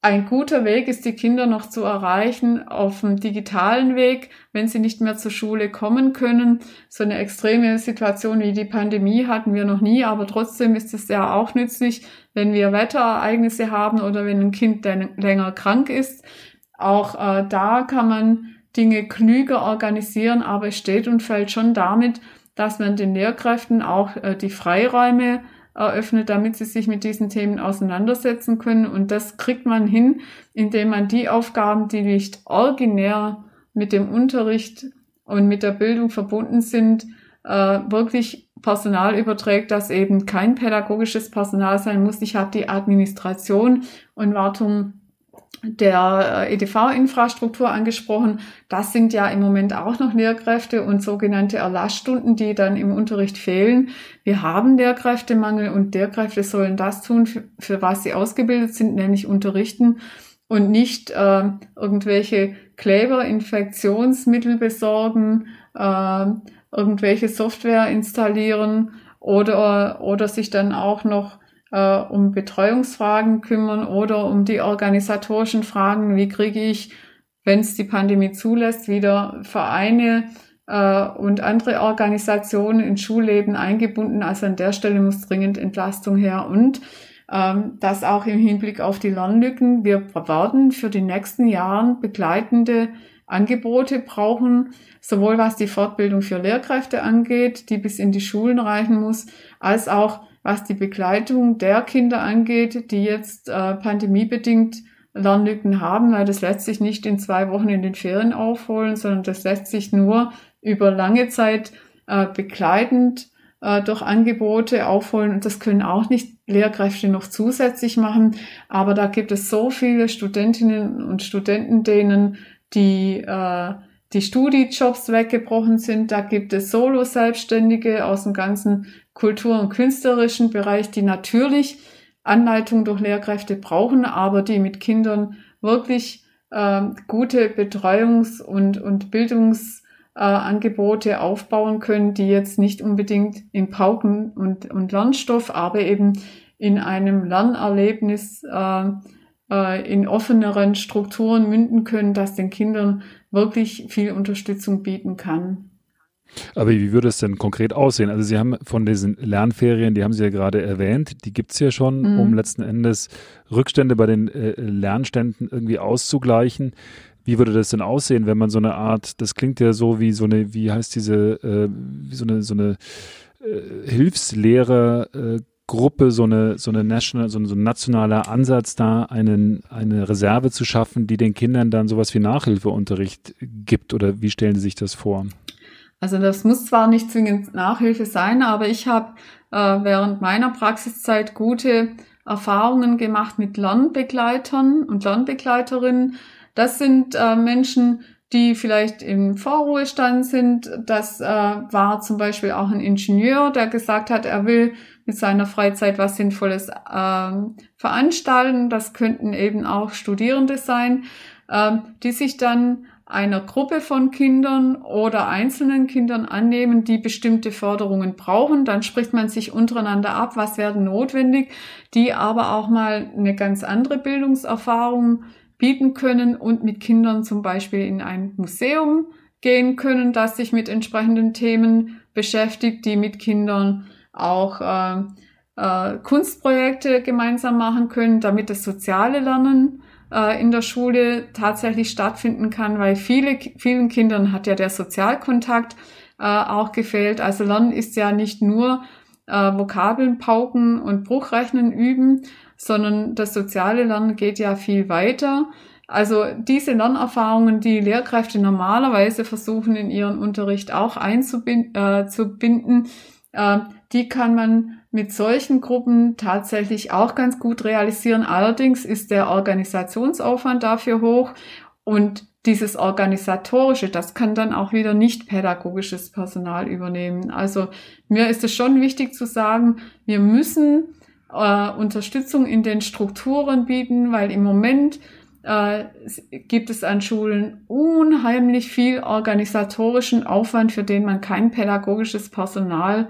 ein guter Weg ist, die Kinder noch zu erreichen auf dem digitalen Weg, wenn sie nicht mehr zur Schule kommen können. So eine extreme Situation wie die Pandemie hatten wir noch nie, aber trotzdem ist es ja auch nützlich, wenn wir Wetterereignisse haben oder wenn ein Kind länger krank ist. Auch äh, da kann man Dinge klüger organisieren, aber es steht und fällt schon damit, dass man den Lehrkräften auch äh, die Freiräume eröffnet, damit sie sich mit diesen Themen auseinandersetzen können. Und das kriegt man hin, indem man die Aufgaben, die nicht originär mit dem Unterricht und mit der Bildung verbunden sind, äh, wirklich Personal überträgt, dass eben kein pädagogisches Personal sein muss. Ich habe die Administration und Wartung der äh, EDV-Infrastruktur angesprochen. Das sind ja im Moment auch noch Lehrkräfte und sogenannte Erlassstunden, die dann im Unterricht fehlen. Wir haben Lehrkräftemangel und Lehrkräfte sollen das tun, für, für was sie ausgebildet sind, nämlich unterrichten und nicht äh, irgendwelche Kleber, Infektionsmittel besorgen, äh, irgendwelche Software installieren oder, oder sich dann auch noch äh, um Betreuungsfragen kümmern oder um die organisatorischen Fragen, wie kriege ich, wenn es die Pandemie zulässt, wieder Vereine äh, und andere Organisationen ins Schulleben eingebunden. Also an der Stelle muss dringend Entlastung her und ähm, das auch im Hinblick auf die Lernlücken. Wir werden für die nächsten Jahren begleitende Angebote brauchen, sowohl was die Fortbildung für Lehrkräfte angeht, die bis in die Schulen reichen muss, als auch was die Begleitung der Kinder angeht, die jetzt äh, pandemiebedingt Lernlücken haben, weil das lässt sich nicht in zwei Wochen in den Ferien aufholen, sondern das lässt sich nur über lange Zeit äh, begleitend äh, durch Angebote aufholen und das können auch nicht Lehrkräfte noch zusätzlich machen. Aber da gibt es so viele Studentinnen und Studenten, denen die äh, die Studijobs weggebrochen sind. Da gibt es Solo-Selbstständige aus dem ganzen Kultur- und künstlerischen Bereich, die natürlich Anleitung durch Lehrkräfte brauchen, aber die mit Kindern wirklich äh, gute Betreuungs- und, und Bildungsangebote äh, aufbauen können, die jetzt nicht unbedingt in Pauken und, und Lernstoff, aber eben in einem Lernerlebnis äh, äh, in offeneren Strukturen münden können, das den Kindern wirklich viel Unterstützung bieten kann. Aber wie würde es denn konkret aussehen? Also Sie haben von diesen Lernferien, die haben Sie ja gerade erwähnt, die gibt es ja schon, mhm. um letzten Endes Rückstände bei den äh, Lernständen irgendwie auszugleichen. Wie würde das denn aussehen, wenn man so eine Art, das klingt ja so wie so eine, wie heißt diese, äh, wie so eine, so eine äh, Hilfslehrer, äh, Gruppe, so eine, so eine national, so ein, so ein nationaler Ansatz da, einen, eine Reserve zu schaffen, die den Kindern dann sowas wie Nachhilfeunterricht gibt? Oder wie stellen Sie sich das vor? Also das muss zwar nicht zwingend Nachhilfe sein, aber ich habe äh, während meiner Praxiszeit gute Erfahrungen gemacht mit Lernbegleitern und Lernbegleiterinnen. Das sind äh, Menschen, die vielleicht im Vorruhestand sind. Das äh, war zum Beispiel auch ein Ingenieur, der gesagt hat, er will mit seiner Freizeit was Sinnvolles äh, veranstalten. Das könnten eben auch Studierende sein, äh, die sich dann einer Gruppe von Kindern oder einzelnen Kindern annehmen, die bestimmte Förderungen brauchen. Dann spricht man sich untereinander ab, was werden notwendig, die aber auch mal eine ganz andere Bildungserfahrung bieten können und mit Kindern zum Beispiel in ein Museum gehen können, das sich mit entsprechenden Themen beschäftigt, die mit Kindern auch äh, äh, Kunstprojekte gemeinsam machen können, damit das soziale Lernen äh, in der Schule tatsächlich stattfinden kann, weil viele, vielen Kindern hat ja der Sozialkontakt äh, auch gefehlt. Also Lernen ist ja nicht nur äh, Vokabeln pauken und Bruchrechnen üben, sondern das soziale Lernen geht ja viel weiter. Also diese Lernerfahrungen, die Lehrkräfte normalerweise versuchen in ihren Unterricht auch einzubinden, äh, äh, die kann man mit solchen Gruppen tatsächlich auch ganz gut realisieren. Allerdings ist der Organisationsaufwand dafür hoch und dieses organisatorische, das kann dann auch wieder nicht pädagogisches Personal übernehmen. Also mir ist es schon wichtig zu sagen, wir müssen äh, Unterstützung in den Strukturen bieten, weil im Moment äh, gibt es an Schulen unheimlich viel organisatorischen Aufwand, für den man kein pädagogisches Personal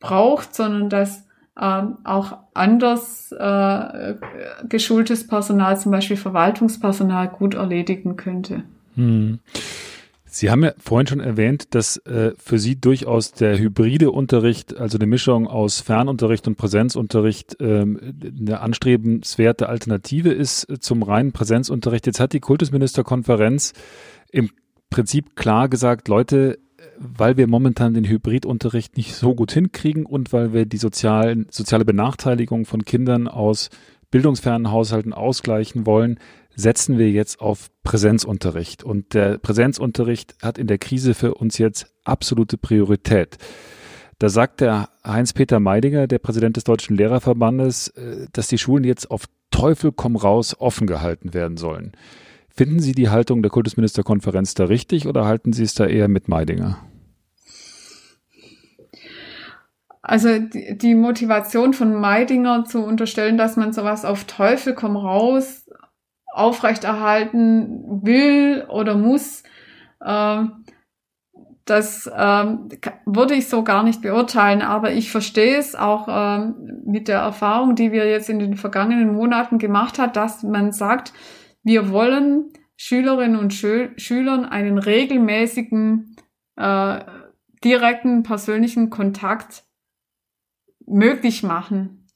braucht, sondern dass ähm, auch anders äh, geschultes Personal, zum Beispiel Verwaltungspersonal, gut erledigen könnte. Hm. Sie haben ja vorhin schon erwähnt, dass äh, für Sie durchaus der hybride Unterricht, also eine Mischung aus Fernunterricht und Präsenzunterricht, ähm, eine anstrebenswerte Alternative ist zum reinen Präsenzunterricht. Jetzt hat die Kultusministerkonferenz im Prinzip klar gesagt, Leute, weil wir momentan den Hybridunterricht nicht so gut hinkriegen und weil wir die sozialen, soziale Benachteiligung von Kindern aus bildungsfernen Haushalten ausgleichen wollen, setzen wir jetzt auf Präsenzunterricht. Und der Präsenzunterricht hat in der Krise für uns jetzt absolute Priorität. Da sagt der Heinz-Peter Meidinger, der Präsident des Deutschen Lehrerverbandes, äh, dass die Schulen jetzt auf Teufel komm raus offen gehalten werden sollen. Finden Sie die Haltung der Kultusministerkonferenz da richtig oder halten Sie es da eher mit Meidinger? Also die, die Motivation von Meidinger zu unterstellen, dass man sowas auf Teufel komm raus aufrechterhalten will oder muss, äh, das ähm, würde ich so gar nicht beurteilen, aber ich verstehe es auch ähm, mit der Erfahrung, die wir jetzt in den vergangenen Monaten gemacht hat, dass man sagt, wir wollen Schülerinnen und Schül Schülern einen regelmäßigen, äh, direkten persönlichen Kontakt möglich machen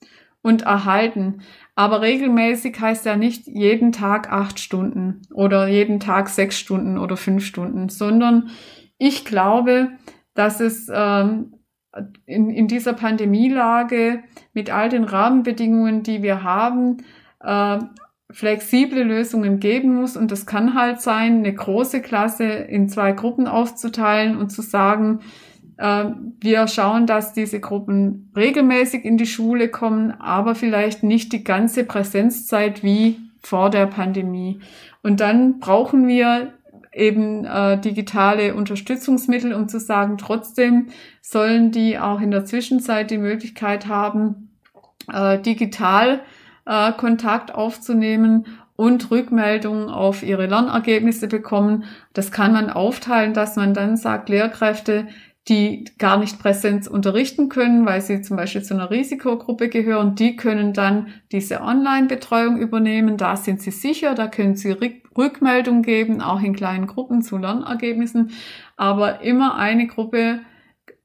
und erhalten. Aber regelmäßig heißt ja nicht jeden Tag acht Stunden oder jeden Tag sechs Stunden oder fünf Stunden, sondern ich glaube, dass es ähm, in, in dieser Pandemielage mit all den Rahmenbedingungen, die wir haben, äh, flexible Lösungen geben muss. Und das kann halt sein, eine große Klasse in zwei Gruppen aufzuteilen und zu sagen, wir schauen, dass diese Gruppen regelmäßig in die Schule kommen, aber vielleicht nicht die ganze Präsenzzeit wie vor der Pandemie. Und dann brauchen wir eben äh, digitale Unterstützungsmittel, um zu sagen, trotzdem sollen die auch in der Zwischenzeit die Möglichkeit haben, äh, digital äh, Kontakt aufzunehmen und Rückmeldungen auf ihre Lernergebnisse bekommen. Das kann man aufteilen, dass man dann sagt, Lehrkräfte, die gar nicht Präsenz unterrichten können, weil sie zum Beispiel zu einer Risikogruppe gehören, die können dann diese Online-Betreuung übernehmen. Da sind sie sicher, da können sie Rückmeldung geben, auch in kleinen Gruppen zu Lernergebnissen. Aber immer eine Gruppe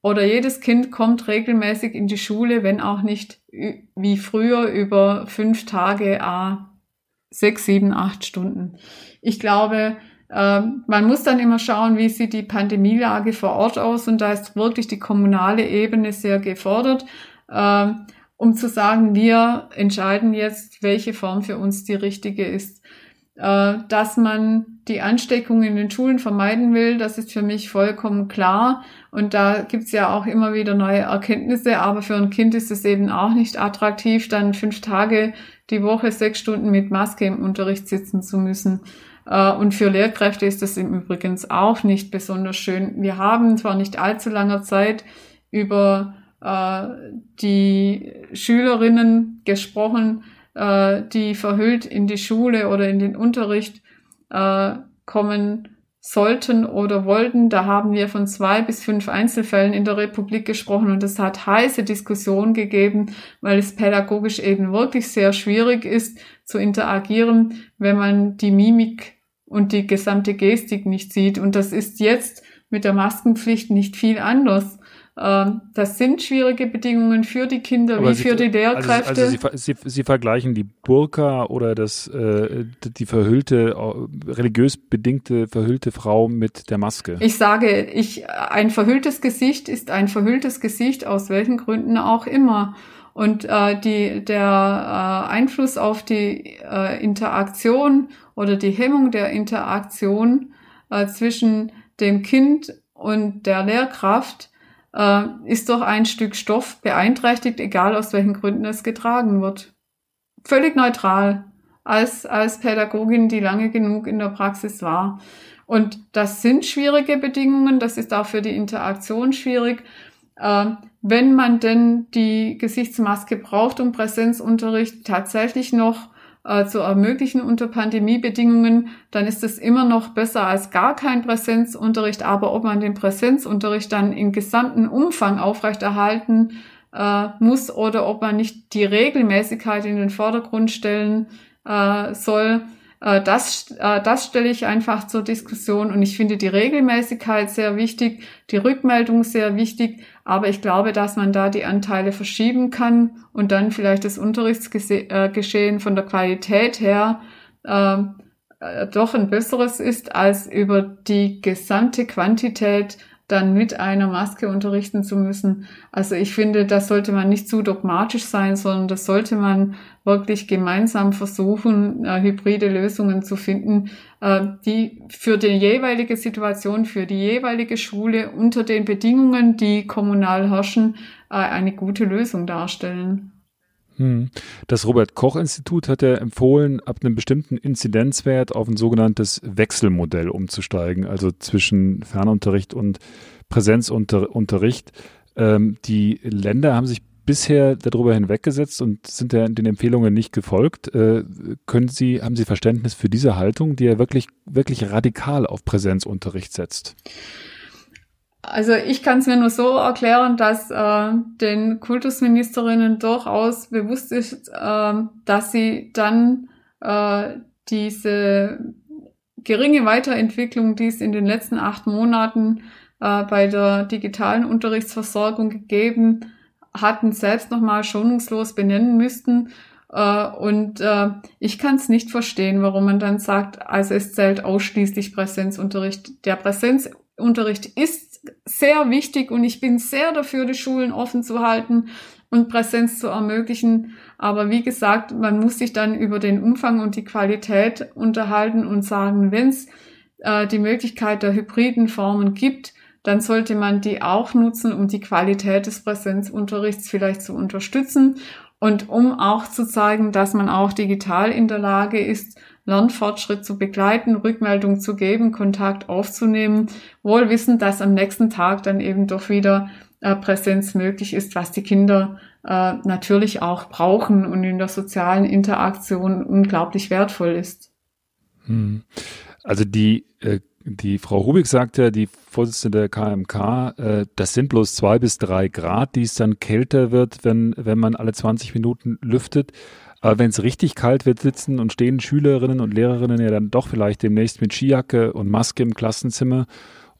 oder jedes Kind kommt regelmäßig in die Schule, wenn auch nicht wie früher über fünf Tage, a sechs, sieben, acht Stunden. Ich glaube, ähm, man muss dann immer schauen, wie sieht die Pandemielage vor Ort aus und da ist wirklich die kommunale Ebene sehr gefordert, ähm, um zu sagen, wir entscheiden jetzt, welche Form für uns die richtige ist. Äh, dass man die Ansteckung in den Schulen vermeiden will, das ist für mich vollkommen klar. Und da gibt's ja auch immer wieder neue Erkenntnisse, aber für ein Kind ist es eben auch nicht attraktiv, dann fünf Tage die Woche sechs Stunden mit Maske im Unterricht sitzen zu müssen. Äh, und für Lehrkräfte ist das im Übrigen auch nicht besonders schön. Wir haben zwar nicht allzu langer Zeit über äh, die Schülerinnen gesprochen, äh, die verhüllt in die Schule oder in den Unterricht kommen sollten oder wollten. Da haben wir von zwei bis fünf Einzelfällen in der Republik gesprochen und es hat heiße Diskussionen gegeben, weil es pädagogisch eben wirklich sehr schwierig ist zu interagieren, wenn man die Mimik und die gesamte Gestik nicht sieht. Und das ist jetzt mit der Maskenpflicht nicht viel anders. Ähm, das sind schwierige Bedingungen für die Kinder Aber wie Sie- für die Lehrkräfte. Also, also Sie, Sie, Sie vergleichen die Burka oder das, äh, die verhüllte, äh, religiös bedingte verhüllte Frau mit der Maske. Ich sage, ich, ein verhülltes Gesicht ist ein verhülltes Gesicht, aus welchen Gründen auch immer. Und äh, die, der äh, Einfluss auf die äh, Interaktion oder die Hemmung der Interaktion äh, zwischen dem Kind und der Lehrkraft äh, ist durch ein Stück Stoff beeinträchtigt, egal aus welchen Gründen es getragen wird. Völlig neutral, als, als Pädagogin, die lange genug in der Praxis war. Und das sind schwierige Bedingungen, das ist auch für die Interaktion schwierig. Äh, wenn man denn die Gesichtsmaske braucht, um Präsenzunterricht tatsächlich noch äh, zu ermöglichen unter Pandemiebedingungen, dann ist es immer noch besser als gar kein Präsenzunterricht. Aber ob man den Präsenzunterricht dann in gesamten Umfang aufrechterhalten äh, muss oder ob man nicht die Regelmäßigkeit in den Vordergrund stellen äh, soll, äh, das, äh, das stelle ich einfach zur Diskussion und ich finde die Regelmäßigkeit sehr wichtig, die Rückmeldung sehr wichtig, aber ich glaube, dass man da die Anteile verschieben kann und dann vielleicht das Unterrichtsgeschehen von der Qualität her äh, äh, doch ein besseres ist, als über die gesamte Quantität dann mit einer Maske unterrichten zu müssen. Also ich finde, das sollte man nicht zu dogmatisch sein, sondern das sollte man wirklich gemeinsam versuchen, äh, hybride Lösungen zu finden, äh, die für die jeweilige Situation, für die jeweilige Schule unter den Bedingungen, die kommunal herrschen, äh, eine gute Lösung darstellen. Hm. Das Robert-Koch-Institut hat ja empfohlen, ab einem bestimmten Inzidenzwert auf ein sogenanntes Wechselmodell umzusteigen, also zwischen Fernunterricht und Präsenzunterricht. Ähm, die Länder haben sich bisher darüber hinweggesetzt und sind ja den Empfehlungen nicht gefolgt. Äh, können Sie, haben Sie Verständnis für diese Haltung, die ja wirklich, wirklich radikal auf Präsenzunterricht setzt? Also ich kann es mir nur so erklären, dass äh, den Kultusministerinnen durchaus bewusst ist, äh, dass sie dann äh, diese geringe Weiterentwicklung, die es in den letzten acht Monaten äh, bei der digitalen Unterrichtsversorgung gegeben hatten, selbst nochmal schonungslos benennen müssten. Äh, und äh, ich kann es nicht verstehen, warum man dann sagt, also es zählt ausschließlich Präsenzunterricht. Der Präsenzunterricht ist sehr wichtig und ich bin sehr dafür, die Schulen offen zu halten und Präsenz zu ermöglichen. Aber wie gesagt, man muss sich dann über den Umfang und die Qualität unterhalten und sagen, wenn es äh, die Möglichkeit der hybriden Formen gibt, dann sollte man die auch nutzen, um die Qualität des Präsenzunterrichts vielleicht zu unterstützen und um auch zu zeigen, dass man auch digital in der Lage ist, Lernfortschritt zu begleiten, Rückmeldung zu geben, Kontakt aufzunehmen, wohl wissend, dass am nächsten Tag dann eben doch wieder äh, Präsenz möglich ist, was die Kinder äh, natürlich auch brauchen und in der sozialen Interaktion unglaublich wertvoll ist. Hm. Also die, äh, die Frau Rubik sagt ja, die Vorsitzende der KMK, äh, das sind bloß zwei bis drei Grad, die es dann kälter wird, wenn, wenn man alle 20 Minuten lüftet. Aber wenn es richtig kalt wird, sitzen und stehen Schülerinnen und Lehrerinnen ja dann doch vielleicht demnächst mit Skijacke und Maske im Klassenzimmer.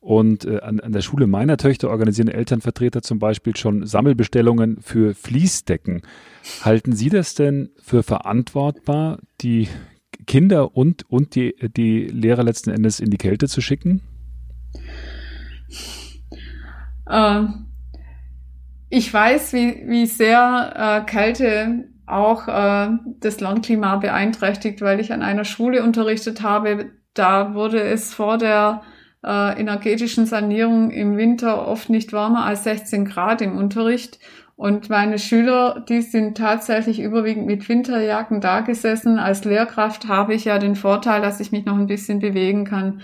Und äh, an, an der Schule meiner Töchter organisieren Elternvertreter zum Beispiel schon Sammelbestellungen für Fließdecken. Halten Sie das denn für verantwortbar, die Kinder und, und die, die Lehrer letzten Endes in die Kälte zu schicken? Ähm, ich weiß, wie, wie sehr äh, Kälte auch äh, das Landklima beeinträchtigt, weil ich an einer Schule unterrichtet habe. Da wurde es vor der äh, energetischen Sanierung im Winter oft nicht wärmer als 16 Grad im Unterricht. Und meine Schüler, die sind tatsächlich überwiegend mit Winterjacken da gesessen. Als Lehrkraft habe ich ja den Vorteil, dass ich mich noch ein bisschen bewegen kann.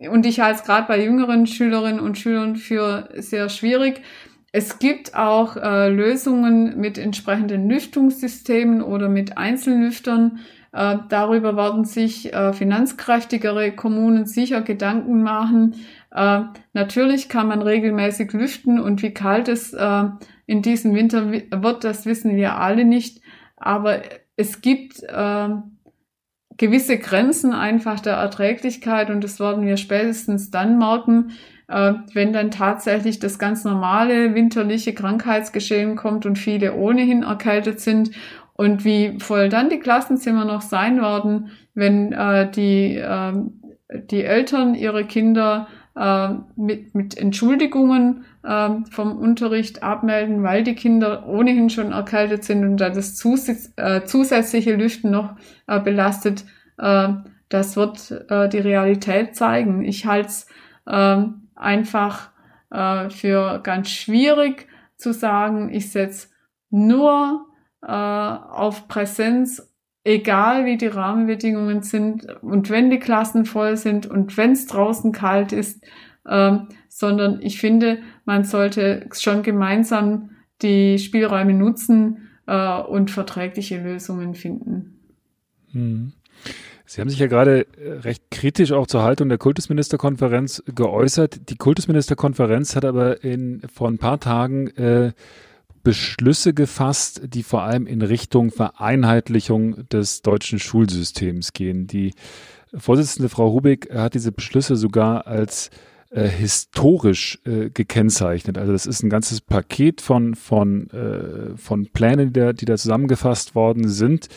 Und ich halte es gerade bei jüngeren Schülerinnen und Schülern für sehr schwierig. Es gibt auch äh, Lösungen mit entsprechenden Lüftungssystemen oder mit Einzellüftern. Äh, darüber werden sich äh, finanzkräftigere Kommunen sicher Gedanken machen. Äh, natürlich kann man regelmäßig lüften und wie kalt es äh, in diesem Winter wird, das wissen wir alle nicht. Aber es gibt äh, gewisse Grenzen einfach der Erträglichkeit und das werden wir spätestens dann merken, äh, wenn dann tatsächlich das ganz normale winterliche Krankheitsgeschehen kommt und viele ohnehin erkältet sind und wie voll dann die Klassenzimmer noch sein werden, wenn äh, die, äh, die Eltern ihre Kinder äh, mit, mit Entschuldigungen vom Unterricht abmelden, weil die Kinder ohnehin schon erkältet sind und da das zus äh, zusätzliche Lüften noch äh, belastet. Äh, das wird äh, die Realität zeigen. Ich halte es äh, einfach äh, für ganz schwierig zu sagen, ich setze nur äh, auf Präsenz, egal wie die Rahmenbedingungen sind und wenn die Klassen voll sind und wenn es draußen kalt ist, äh, sondern ich finde, man sollte schon gemeinsam die Spielräume nutzen äh, und verträgliche Lösungen finden. Hm. Sie haben sich ja gerade äh, recht kritisch auch zur Haltung der Kultusministerkonferenz geäußert. Die Kultusministerkonferenz hat aber in, vor ein paar Tagen äh, Beschlüsse gefasst, die vor allem in Richtung Vereinheitlichung des deutschen Schulsystems gehen. Die Vorsitzende Frau Rubik hat diese Beschlüsse sogar als äh, historisch äh, gekennzeichnet. Also das ist ein ganzes Paket von, von, äh, von Plänen, die da, die da zusammengefasst worden sind.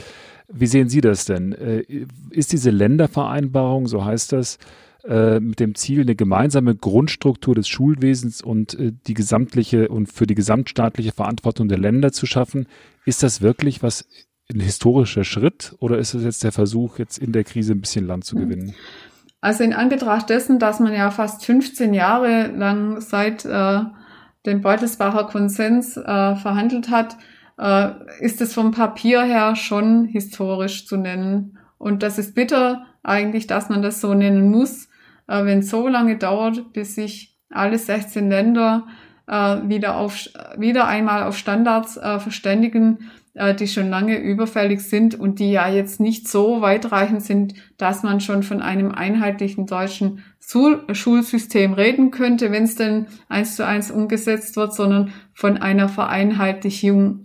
Wie sehen Sie das denn? Äh, ist diese Ländervereinbarung, so heißt das, äh, mit dem Ziel, eine gemeinsame Grundstruktur des Schulwesens und äh, die gesamtliche und für die gesamtstaatliche Verantwortung der Länder zu schaffen. Ist das wirklich was ein historischer Schritt oder ist es jetzt der Versuch, jetzt in der Krise ein bisschen Land zu gewinnen? Also in Anbetracht dessen, dass man ja fast 15 Jahre lang seit äh, dem Beutelsbacher Konsens äh, verhandelt hat, äh, ist es vom Papier her schon historisch zu nennen. Und das ist bitter eigentlich, dass man das so nennen muss, äh, wenn es so lange dauert, bis sich alle 16 Länder äh, wieder, auf, wieder einmal auf Standards äh, verständigen, äh, die schon lange überfällig sind und die ja jetzt nicht so weitreichend sind, dass man schon von einem einheitlichen deutschen Schulsystem reden könnte, wenn es denn eins zu eins umgesetzt wird, sondern von einer Vereinheitlichung,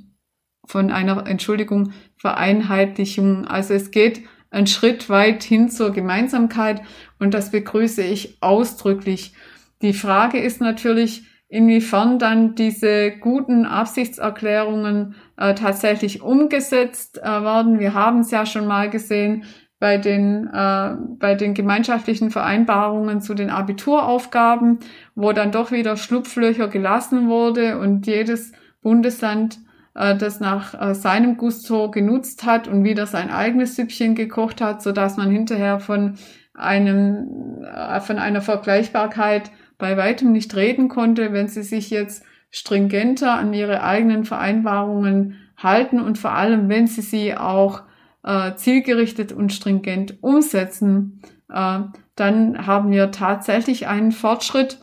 von einer, Entschuldigung, Vereinheitlichung. Also es geht ein Schritt weit hin zur Gemeinsamkeit und das begrüße ich ausdrücklich. Die Frage ist natürlich, inwiefern dann diese guten Absichtserklärungen äh, tatsächlich umgesetzt äh, werden. Wir haben es ja schon mal gesehen bei den, äh, bei den gemeinschaftlichen Vereinbarungen zu den Abituraufgaben, wo dann doch wieder Schlupflöcher gelassen wurde und jedes Bundesland äh, das nach äh, seinem Gusto genutzt hat und wieder sein eigenes Süppchen gekocht hat, so dass man hinterher von einem, äh, von einer Vergleichbarkeit bei weitem nicht reden konnte, wenn sie sich jetzt stringenter an ihre eigenen Vereinbarungen halten und vor allem, wenn sie sie auch äh, zielgerichtet und stringent umsetzen, äh, dann haben wir tatsächlich einen Fortschritt.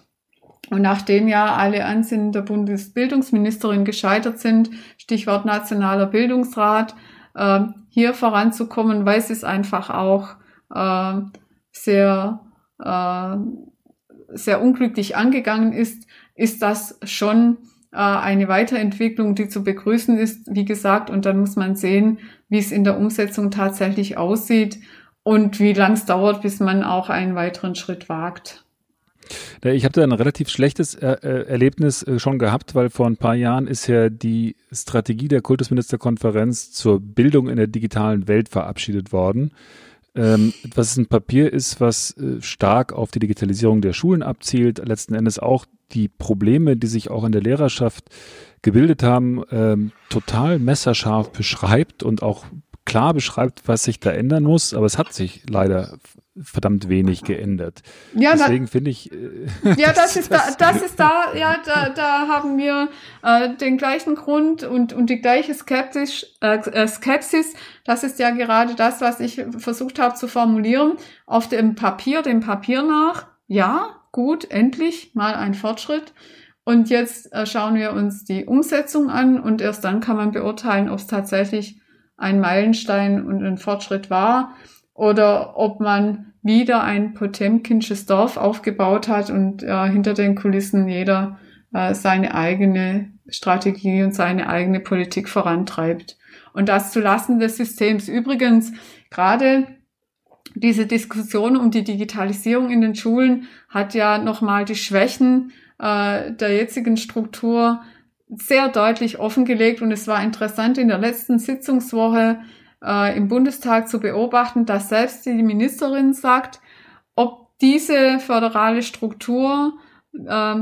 Und nachdem ja alle Ansinnen der Bundesbildungsministerin gescheitert sind, Stichwort Nationaler Bildungsrat, äh, hier voranzukommen, weil es einfach auch äh, sehr, äh, sehr unglücklich angegangen ist, ist das schon äh, eine Weiterentwicklung, die zu begrüßen ist, wie gesagt. Und dann muss man sehen, wie es in der Umsetzung tatsächlich aussieht und wie lang es dauert, bis man auch einen weiteren Schritt wagt. Ich habe da ein relativ schlechtes äh, äh, Erlebnis schon gehabt, weil vor ein paar Jahren ist ja die Strategie der Kultusministerkonferenz zur Bildung in der digitalen Welt verabschiedet worden. Ähm, was ein Papier ist, was äh, stark auf die Digitalisierung der Schulen abzielt, letzten Endes auch die Probleme, die sich auch in der Lehrerschaft gebildet haben, ähm, total messerscharf beschreibt und auch klar beschreibt, was sich da ändern muss, aber es hat sich leider verdammt wenig geändert. Ja, Deswegen finde ich. Äh, ja, das, ist das, da, das ist da, ja, da, da haben wir äh, den gleichen Grund und, und die gleiche Skepsis, äh, äh, Skepsis. Das ist ja gerade das, was ich versucht habe zu formulieren. Auf dem Papier, dem Papier nach, ja, gut, endlich mal ein Fortschritt. Und jetzt äh, schauen wir uns die Umsetzung an und erst dann kann man beurteilen, ob es tatsächlich ein Meilenstein und ein Fortschritt war oder ob man wieder ein Potemkinsches Dorf aufgebaut hat und äh, hinter den Kulissen jeder äh, seine eigene Strategie und seine eigene Politik vorantreibt. Und das zulasten des Systems. Übrigens, gerade diese Diskussion um die Digitalisierung in den Schulen hat ja nochmal die Schwächen äh, der jetzigen Struktur sehr deutlich offengelegt und es war interessant in der letzten Sitzungswoche äh, im Bundestag zu beobachten, dass selbst die Ministerin sagt, ob diese föderale Struktur äh,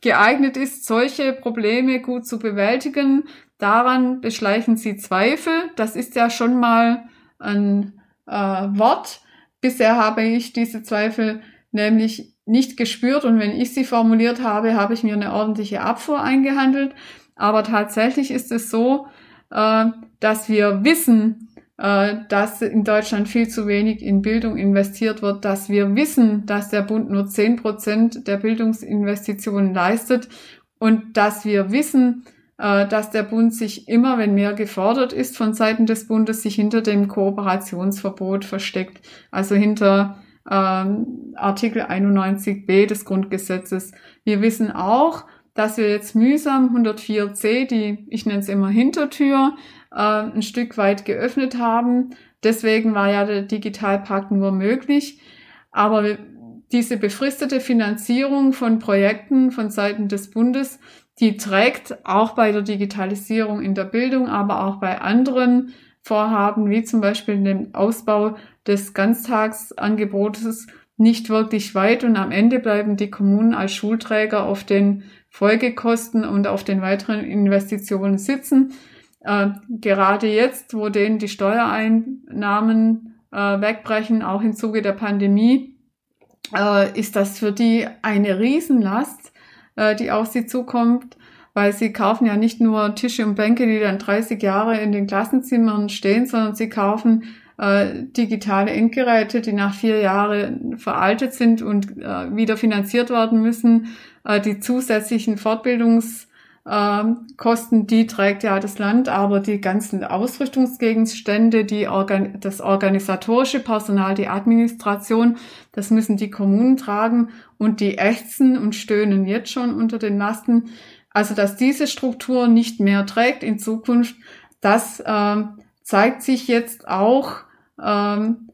geeignet ist, solche Probleme gut zu bewältigen. Daran beschleichen sie Zweifel. Das ist ja schon mal ein äh, Wort. Bisher habe ich diese Zweifel nämlich nicht gespürt und wenn ich sie formuliert habe, habe ich mir eine ordentliche Abfuhr eingehandelt. Aber tatsächlich ist es so, äh, dass wir wissen, äh, dass in Deutschland viel zu wenig in Bildung investiert wird, dass wir wissen, dass der Bund nur zehn Prozent der Bildungsinvestitionen leistet und dass wir wissen, äh, dass der Bund sich immer, wenn mehr gefordert ist von Seiten des Bundes, sich hinter dem Kooperationsverbot versteckt, also hinter ähm, Artikel 91b des Grundgesetzes. Wir wissen auch, dass wir jetzt mühsam 104c, die ich nenne es immer Hintertür, äh, ein Stück weit geöffnet haben. Deswegen war ja der Digitalpakt nur möglich. Aber diese befristete Finanzierung von Projekten von Seiten des Bundes, die trägt auch bei der Digitalisierung in der Bildung, aber auch bei anderen Vorhaben, wie zum Beispiel dem Ausbau des Ganztagsangebotes, nicht wirklich weit. Und am Ende bleiben die Kommunen als Schulträger auf den Folgekosten und auf den weiteren Investitionen sitzen. Äh, gerade jetzt, wo denen die Steuereinnahmen äh, wegbrechen, auch im Zuge der Pandemie, äh, ist das für die eine Riesenlast, äh, die auf sie zukommt, weil sie kaufen ja nicht nur Tische und Bänke, die dann 30 Jahre in den Klassenzimmern stehen, sondern sie kaufen äh, digitale Endgeräte, die nach vier Jahren veraltet sind und äh, wieder finanziert werden müssen. Äh, die zusätzlichen Fortbildungs ähm, die trägt ja das Land, aber die ganzen Ausrüstungsgegenstände, die Organ das organisatorische Personal, die Administration, das müssen die Kommunen tragen und die ächzen und stöhnen jetzt schon unter den Lasten. Also, dass diese Struktur nicht mehr trägt in Zukunft, das äh, zeigt sich jetzt auch ähm,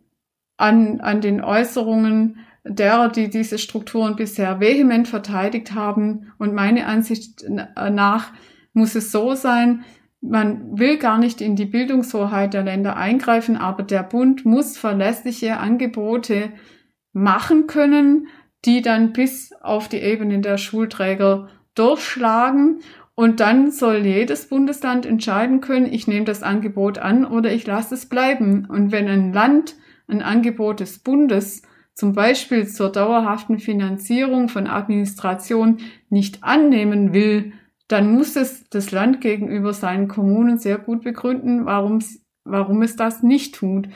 an, an den Äußerungen derer, die diese Strukturen bisher vehement verteidigt haben. Und meine Ansicht nach muss es so sein, man will gar nicht in die Bildungshoheit der Länder eingreifen, aber der Bund muss verlässliche Angebote machen können, die dann bis auf die Ebene der Schulträger durchschlagen. Und dann soll jedes Bundesland entscheiden können, ich nehme das Angebot an oder ich lasse es bleiben. Und wenn ein Land ein Angebot des Bundes zum Beispiel zur dauerhaften Finanzierung von Administration nicht annehmen will, dann muss es das Land gegenüber seinen Kommunen sehr gut begründen, warum, warum es das nicht tut.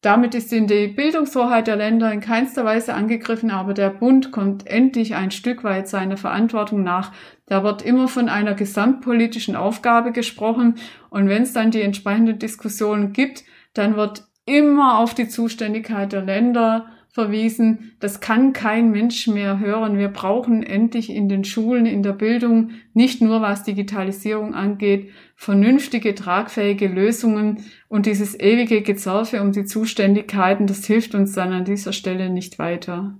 Damit ist in die Bildungshoheit der Länder in keinster Weise angegriffen, aber der Bund kommt endlich ein Stück weit seiner Verantwortung nach. Da wird immer von einer gesamtpolitischen Aufgabe gesprochen und wenn es dann die entsprechenden Diskussionen gibt, dann wird immer auf die Zuständigkeit der Länder verwiesen. Das kann kein Mensch mehr hören. Wir brauchen endlich in den Schulen, in der Bildung, nicht nur was Digitalisierung angeht, vernünftige, tragfähige Lösungen und dieses ewige Gezerfe um die Zuständigkeiten, das hilft uns dann an dieser Stelle nicht weiter.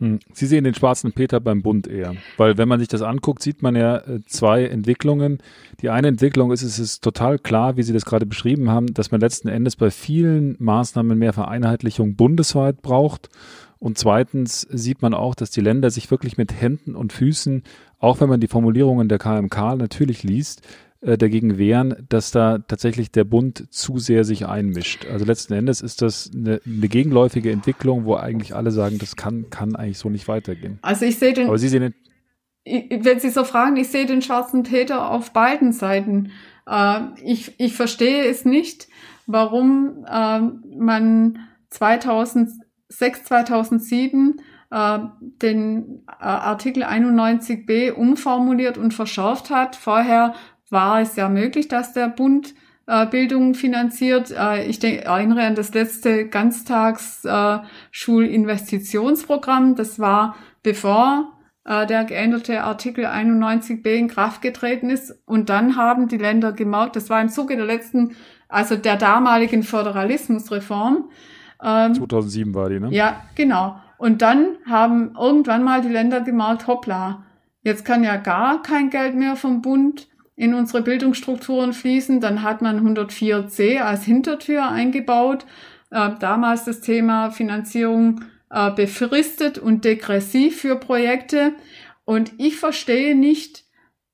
Hm. Sie sehen den schwarzen Peter beim Bund eher. Weil wenn man sich das anguckt, sieht man ja äh, zwei Entwicklungen. Die eine Entwicklung ist, es ist total klar, wie Sie das gerade beschrieben haben, dass man letzten Endes bei vielen Maßnahmen mehr Vereinheitlichung bundesweit braucht. Und zweitens sieht man auch, dass die Länder sich wirklich mit Händen und Füßen, auch wenn man die Formulierungen der KMK natürlich liest, äh, dagegen wehren, dass da tatsächlich der Bund zu sehr sich einmischt. Also letzten Endes ist das eine, eine gegenläufige Entwicklung, wo eigentlich alle sagen, das kann, kann eigentlich so nicht weitergehen. Also ich sehe den. Aber Sie sehen den. Wenn Sie so fragen, ich sehe den schwarzen Peter auf beiden Seiten. Äh, ich, ich verstehe es nicht, warum äh, man 2006, 2007 äh, den Artikel 91b umformuliert und verschärft hat. Vorher war es ja möglich, dass der Bund äh, Bildung finanziert. Äh, ich denke, erinnere an das letzte Ganztagsschulinvestitionsprogramm. Äh, das war bevor äh, der geänderte Artikel 91b in Kraft getreten ist. Und dann haben die Länder gemerkt, das war im Zuge der letzten, also der damaligen Föderalismusreform. Ähm, 2007 war die, ne? Ja, genau. Und dann haben irgendwann mal die Länder gemerkt, hoppla, jetzt kann ja gar kein Geld mehr vom Bund in unsere Bildungsstrukturen fließen. Dann hat man 104c als Hintertür eingebaut. Äh, damals das Thema Finanzierung äh, befristet und degressiv für Projekte. Und ich verstehe nicht,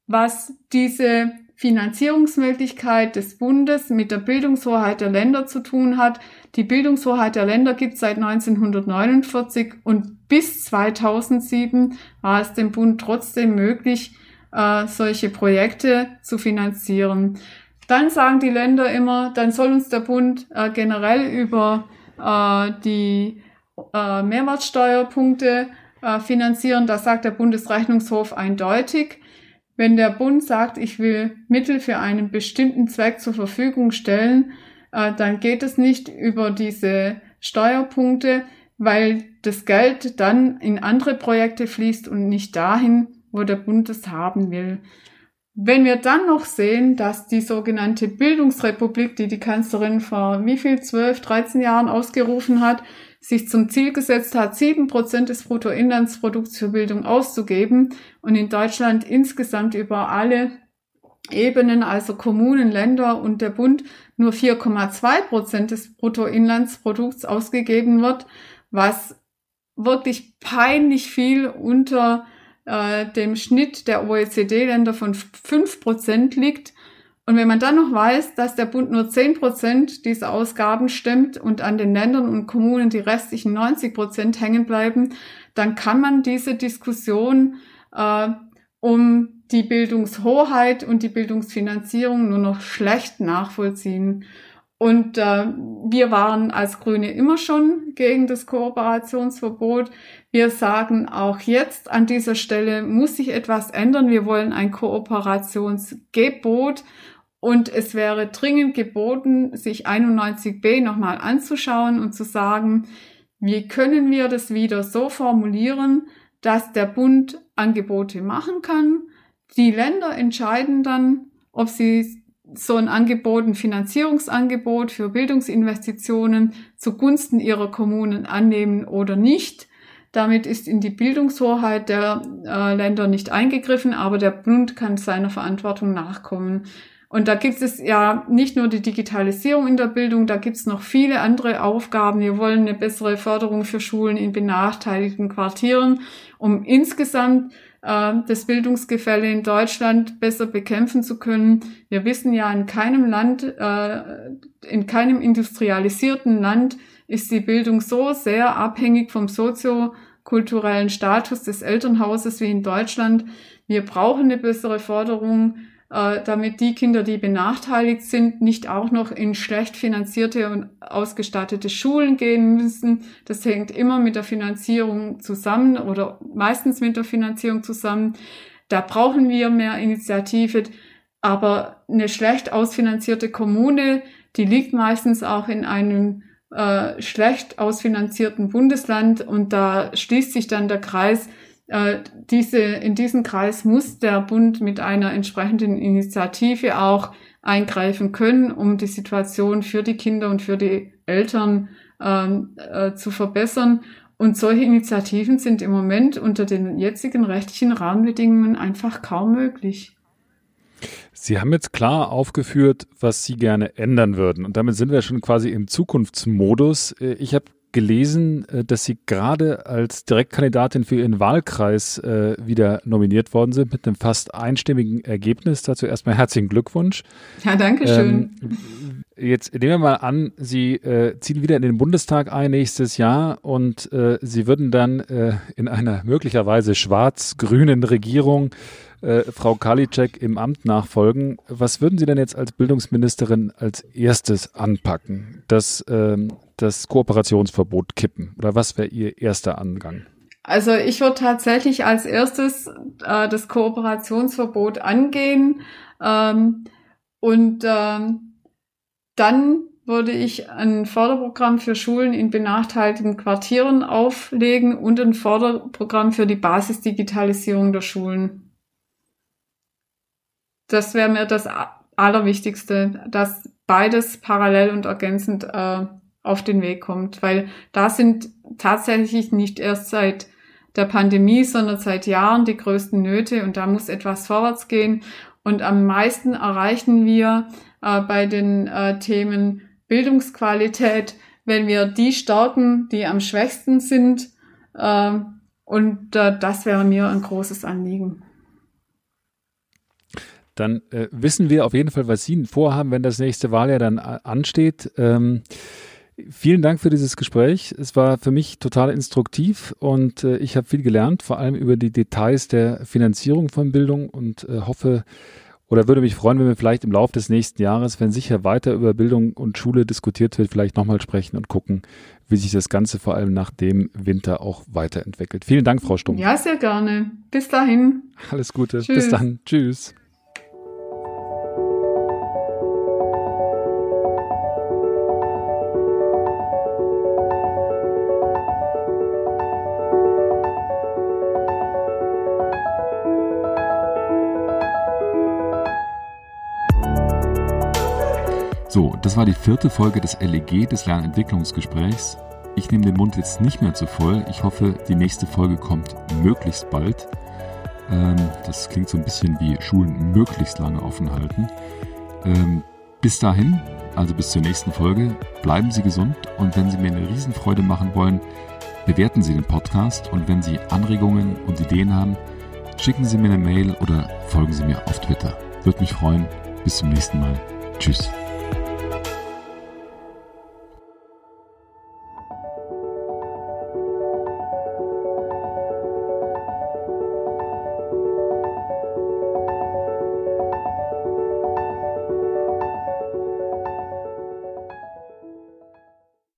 was diese Finanzierungsmöglichkeit des Bundes mit der Bildungshoheit der Länder zu tun hat. Die Bildungshoheit der Länder gibt es seit 1949 und bis 2007 war es dem Bund trotzdem möglich, äh, solche Projekte zu finanzieren. Dann sagen die Länder immer, dann soll uns der Bund äh, generell über äh, die äh, Mehrwertsteuerpunkte äh, finanzieren. Da sagt der Bundesrechnungshof eindeutig, wenn der Bund sagt, ich will Mittel für einen bestimmten Zweck zur Verfügung stellen, äh, dann geht es nicht über diese Steuerpunkte, weil das Geld dann in andere Projekte fließt und nicht dahin, wo der Bund es haben will. Wenn wir dann noch sehen, dass die sogenannte Bildungsrepublik, die die Kanzlerin vor wie viel, 12, 13 Jahren ausgerufen hat, sich zum Ziel gesetzt hat, sieben Prozent des Bruttoinlandsprodukts für Bildung auszugeben und in Deutschland insgesamt über alle Ebenen, also Kommunen, Länder und der Bund, nur 4,2 Prozent des Bruttoinlandsprodukts ausgegeben wird, was wirklich peinlich viel unter äh, dem Schnitt der OECD-Länder von 5 Prozent liegt. Und wenn man dann noch weiß, dass der Bund nur 10 Prozent dieser Ausgaben stemmt und an den Ländern und Kommunen die restlichen 90 Prozent hängen bleiben, dann kann man diese Diskussion äh, um die Bildungshoheit und die Bildungsfinanzierung nur noch schlecht nachvollziehen. Und äh, wir waren als Grüne immer schon gegen das Kooperationsverbot. Wir sagen auch jetzt an dieser Stelle muss sich etwas ändern. Wir wollen ein Kooperationsgebot und es wäre dringend geboten, sich 91b nochmal anzuschauen und zu sagen, wie können wir das wieder so formulieren, dass der Bund Angebote machen kann. Die Länder entscheiden dann, ob sie so ein Angebot, ein Finanzierungsangebot für Bildungsinvestitionen zugunsten ihrer Kommunen annehmen oder nicht. Damit ist in die Bildungshoheit der äh, Länder nicht eingegriffen, aber der Bund kann seiner Verantwortung nachkommen. Und da gibt es ja nicht nur die Digitalisierung in der Bildung, da gibt es noch viele andere Aufgaben. Wir wollen eine bessere Förderung für Schulen in benachteiligten Quartieren, um insgesamt äh, das Bildungsgefälle in Deutschland besser bekämpfen zu können. Wir wissen ja, in keinem Land, äh, in keinem industrialisierten Land ist die Bildung so sehr abhängig vom soziokulturellen Status des Elternhauses wie in Deutschland. Wir brauchen eine bessere Förderung äh, damit die Kinder, die benachteiligt sind, nicht auch noch in schlecht finanzierte und ausgestattete Schulen gehen müssen. Das hängt immer mit der Finanzierung zusammen oder meistens mit der Finanzierung zusammen. Da brauchen wir mehr Initiative. Aber eine schlecht ausfinanzierte Kommune, die liegt meistens auch in einem äh, schlecht ausfinanzierten Bundesland und da schließt sich dann der Kreis, äh, diese, in diesen Kreis muss der Bund mit einer entsprechenden Initiative auch eingreifen können, um die Situation für die Kinder und für die Eltern ähm, äh, zu verbessern. Und solche Initiativen sind im Moment unter den jetzigen rechtlichen Rahmenbedingungen einfach kaum möglich. Sie haben jetzt klar aufgeführt, was Sie gerne ändern würden. Und damit sind wir schon quasi im Zukunftsmodus. Äh, ich habe gelesen, äh, dass Sie gerade als Direktkandidatin für Ihren Wahlkreis äh, wieder nominiert worden sind mit einem fast einstimmigen Ergebnis. Dazu erstmal herzlichen Glückwunsch. Ja, danke schön. Ähm, jetzt nehmen wir mal an, Sie äh, ziehen wieder in den Bundestag ein nächstes Jahr und äh, Sie würden dann äh, in einer möglicherweise schwarz-grünen Regierung äh, Frau Karliczek im Amt nachfolgen. Was würden Sie denn jetzt als Bildungsministerin als erstes anpacken? Das ähm, das Kooperationsverbot kippen? Oder was wäre Ihr erster Angang? Also ich würde tatsächlich als erstes äh, das Kooperationsverbot angehen ähm, und ähm, dann würde ich ein Förderprogramm für Schulen in benachteiligten Quartieren auflegen und ein Förderprogramm für die Basisdigitalisierung der Schulen. Das wäre mir das Allerwichtigste, dass beides parallel und ergänzend äh, auf den Weg kommt, weil da sind tatsächlich nicht erst seit der Pandemie, sondern seit Jahren die größten Nöte und da muss etwas vorwärts gehen. Und am meisten erreichen wir äh, bei den äh, Themen Bildungsqualität, wenn wir die stärken, die am schwächsten sind. Äh, und äh, das wäre mir ein großes Anliegen. Dann äh, wissen wir auf jeden Fall, was Sie vorhaben, wenn das nächste Wahljahr dann äh, ansteht. Ähm, vielen Dank für dieses Gespräch. Es war für mich total instruktiv und äh, ich habe viel gelernt, vor allem über die Details der Finanzierung von Bildung und äh, hoffe, oder würde mich freuen, wenn wir vielleicht im Laufe des nächsten Jahres, wenn sicher weiter über Bildung und Schule diskutiert wird, vielleicht nochmal sprechen und gucken, wie sich das Ganze vor allem nach dem Winter auch weiterentwickelt. Vielen Dank, Frau Stumm. Ja, sehr gerne. Bis dahin. Alles Gute. Tschüss. Bis dann. Tschüss. So, das war die vierte Folge des LEG, des Lernentwicklungsgesprächs. Ich nehme den Mund jetzt nicht mehr zu voll. Ich hoffe, die nächste Folge kommt möglichst bald. Ähm, das klingt so ein bisschen wie Schulen möglichst lange offen halten. Ähm, bis dahin, also bis zur nächsten Folge, bleiben Sie gesund und wenn Sie mir eine Riesenfreude machen wollen, bewerten Sie den Podcast und wenn Sie Anregungen und Ideen haben, schicken Sie mir eine Mail oder folgen Sie mir auf Twitter. Würde mich freuen. Bis zum nächsten Mal. Tschüss.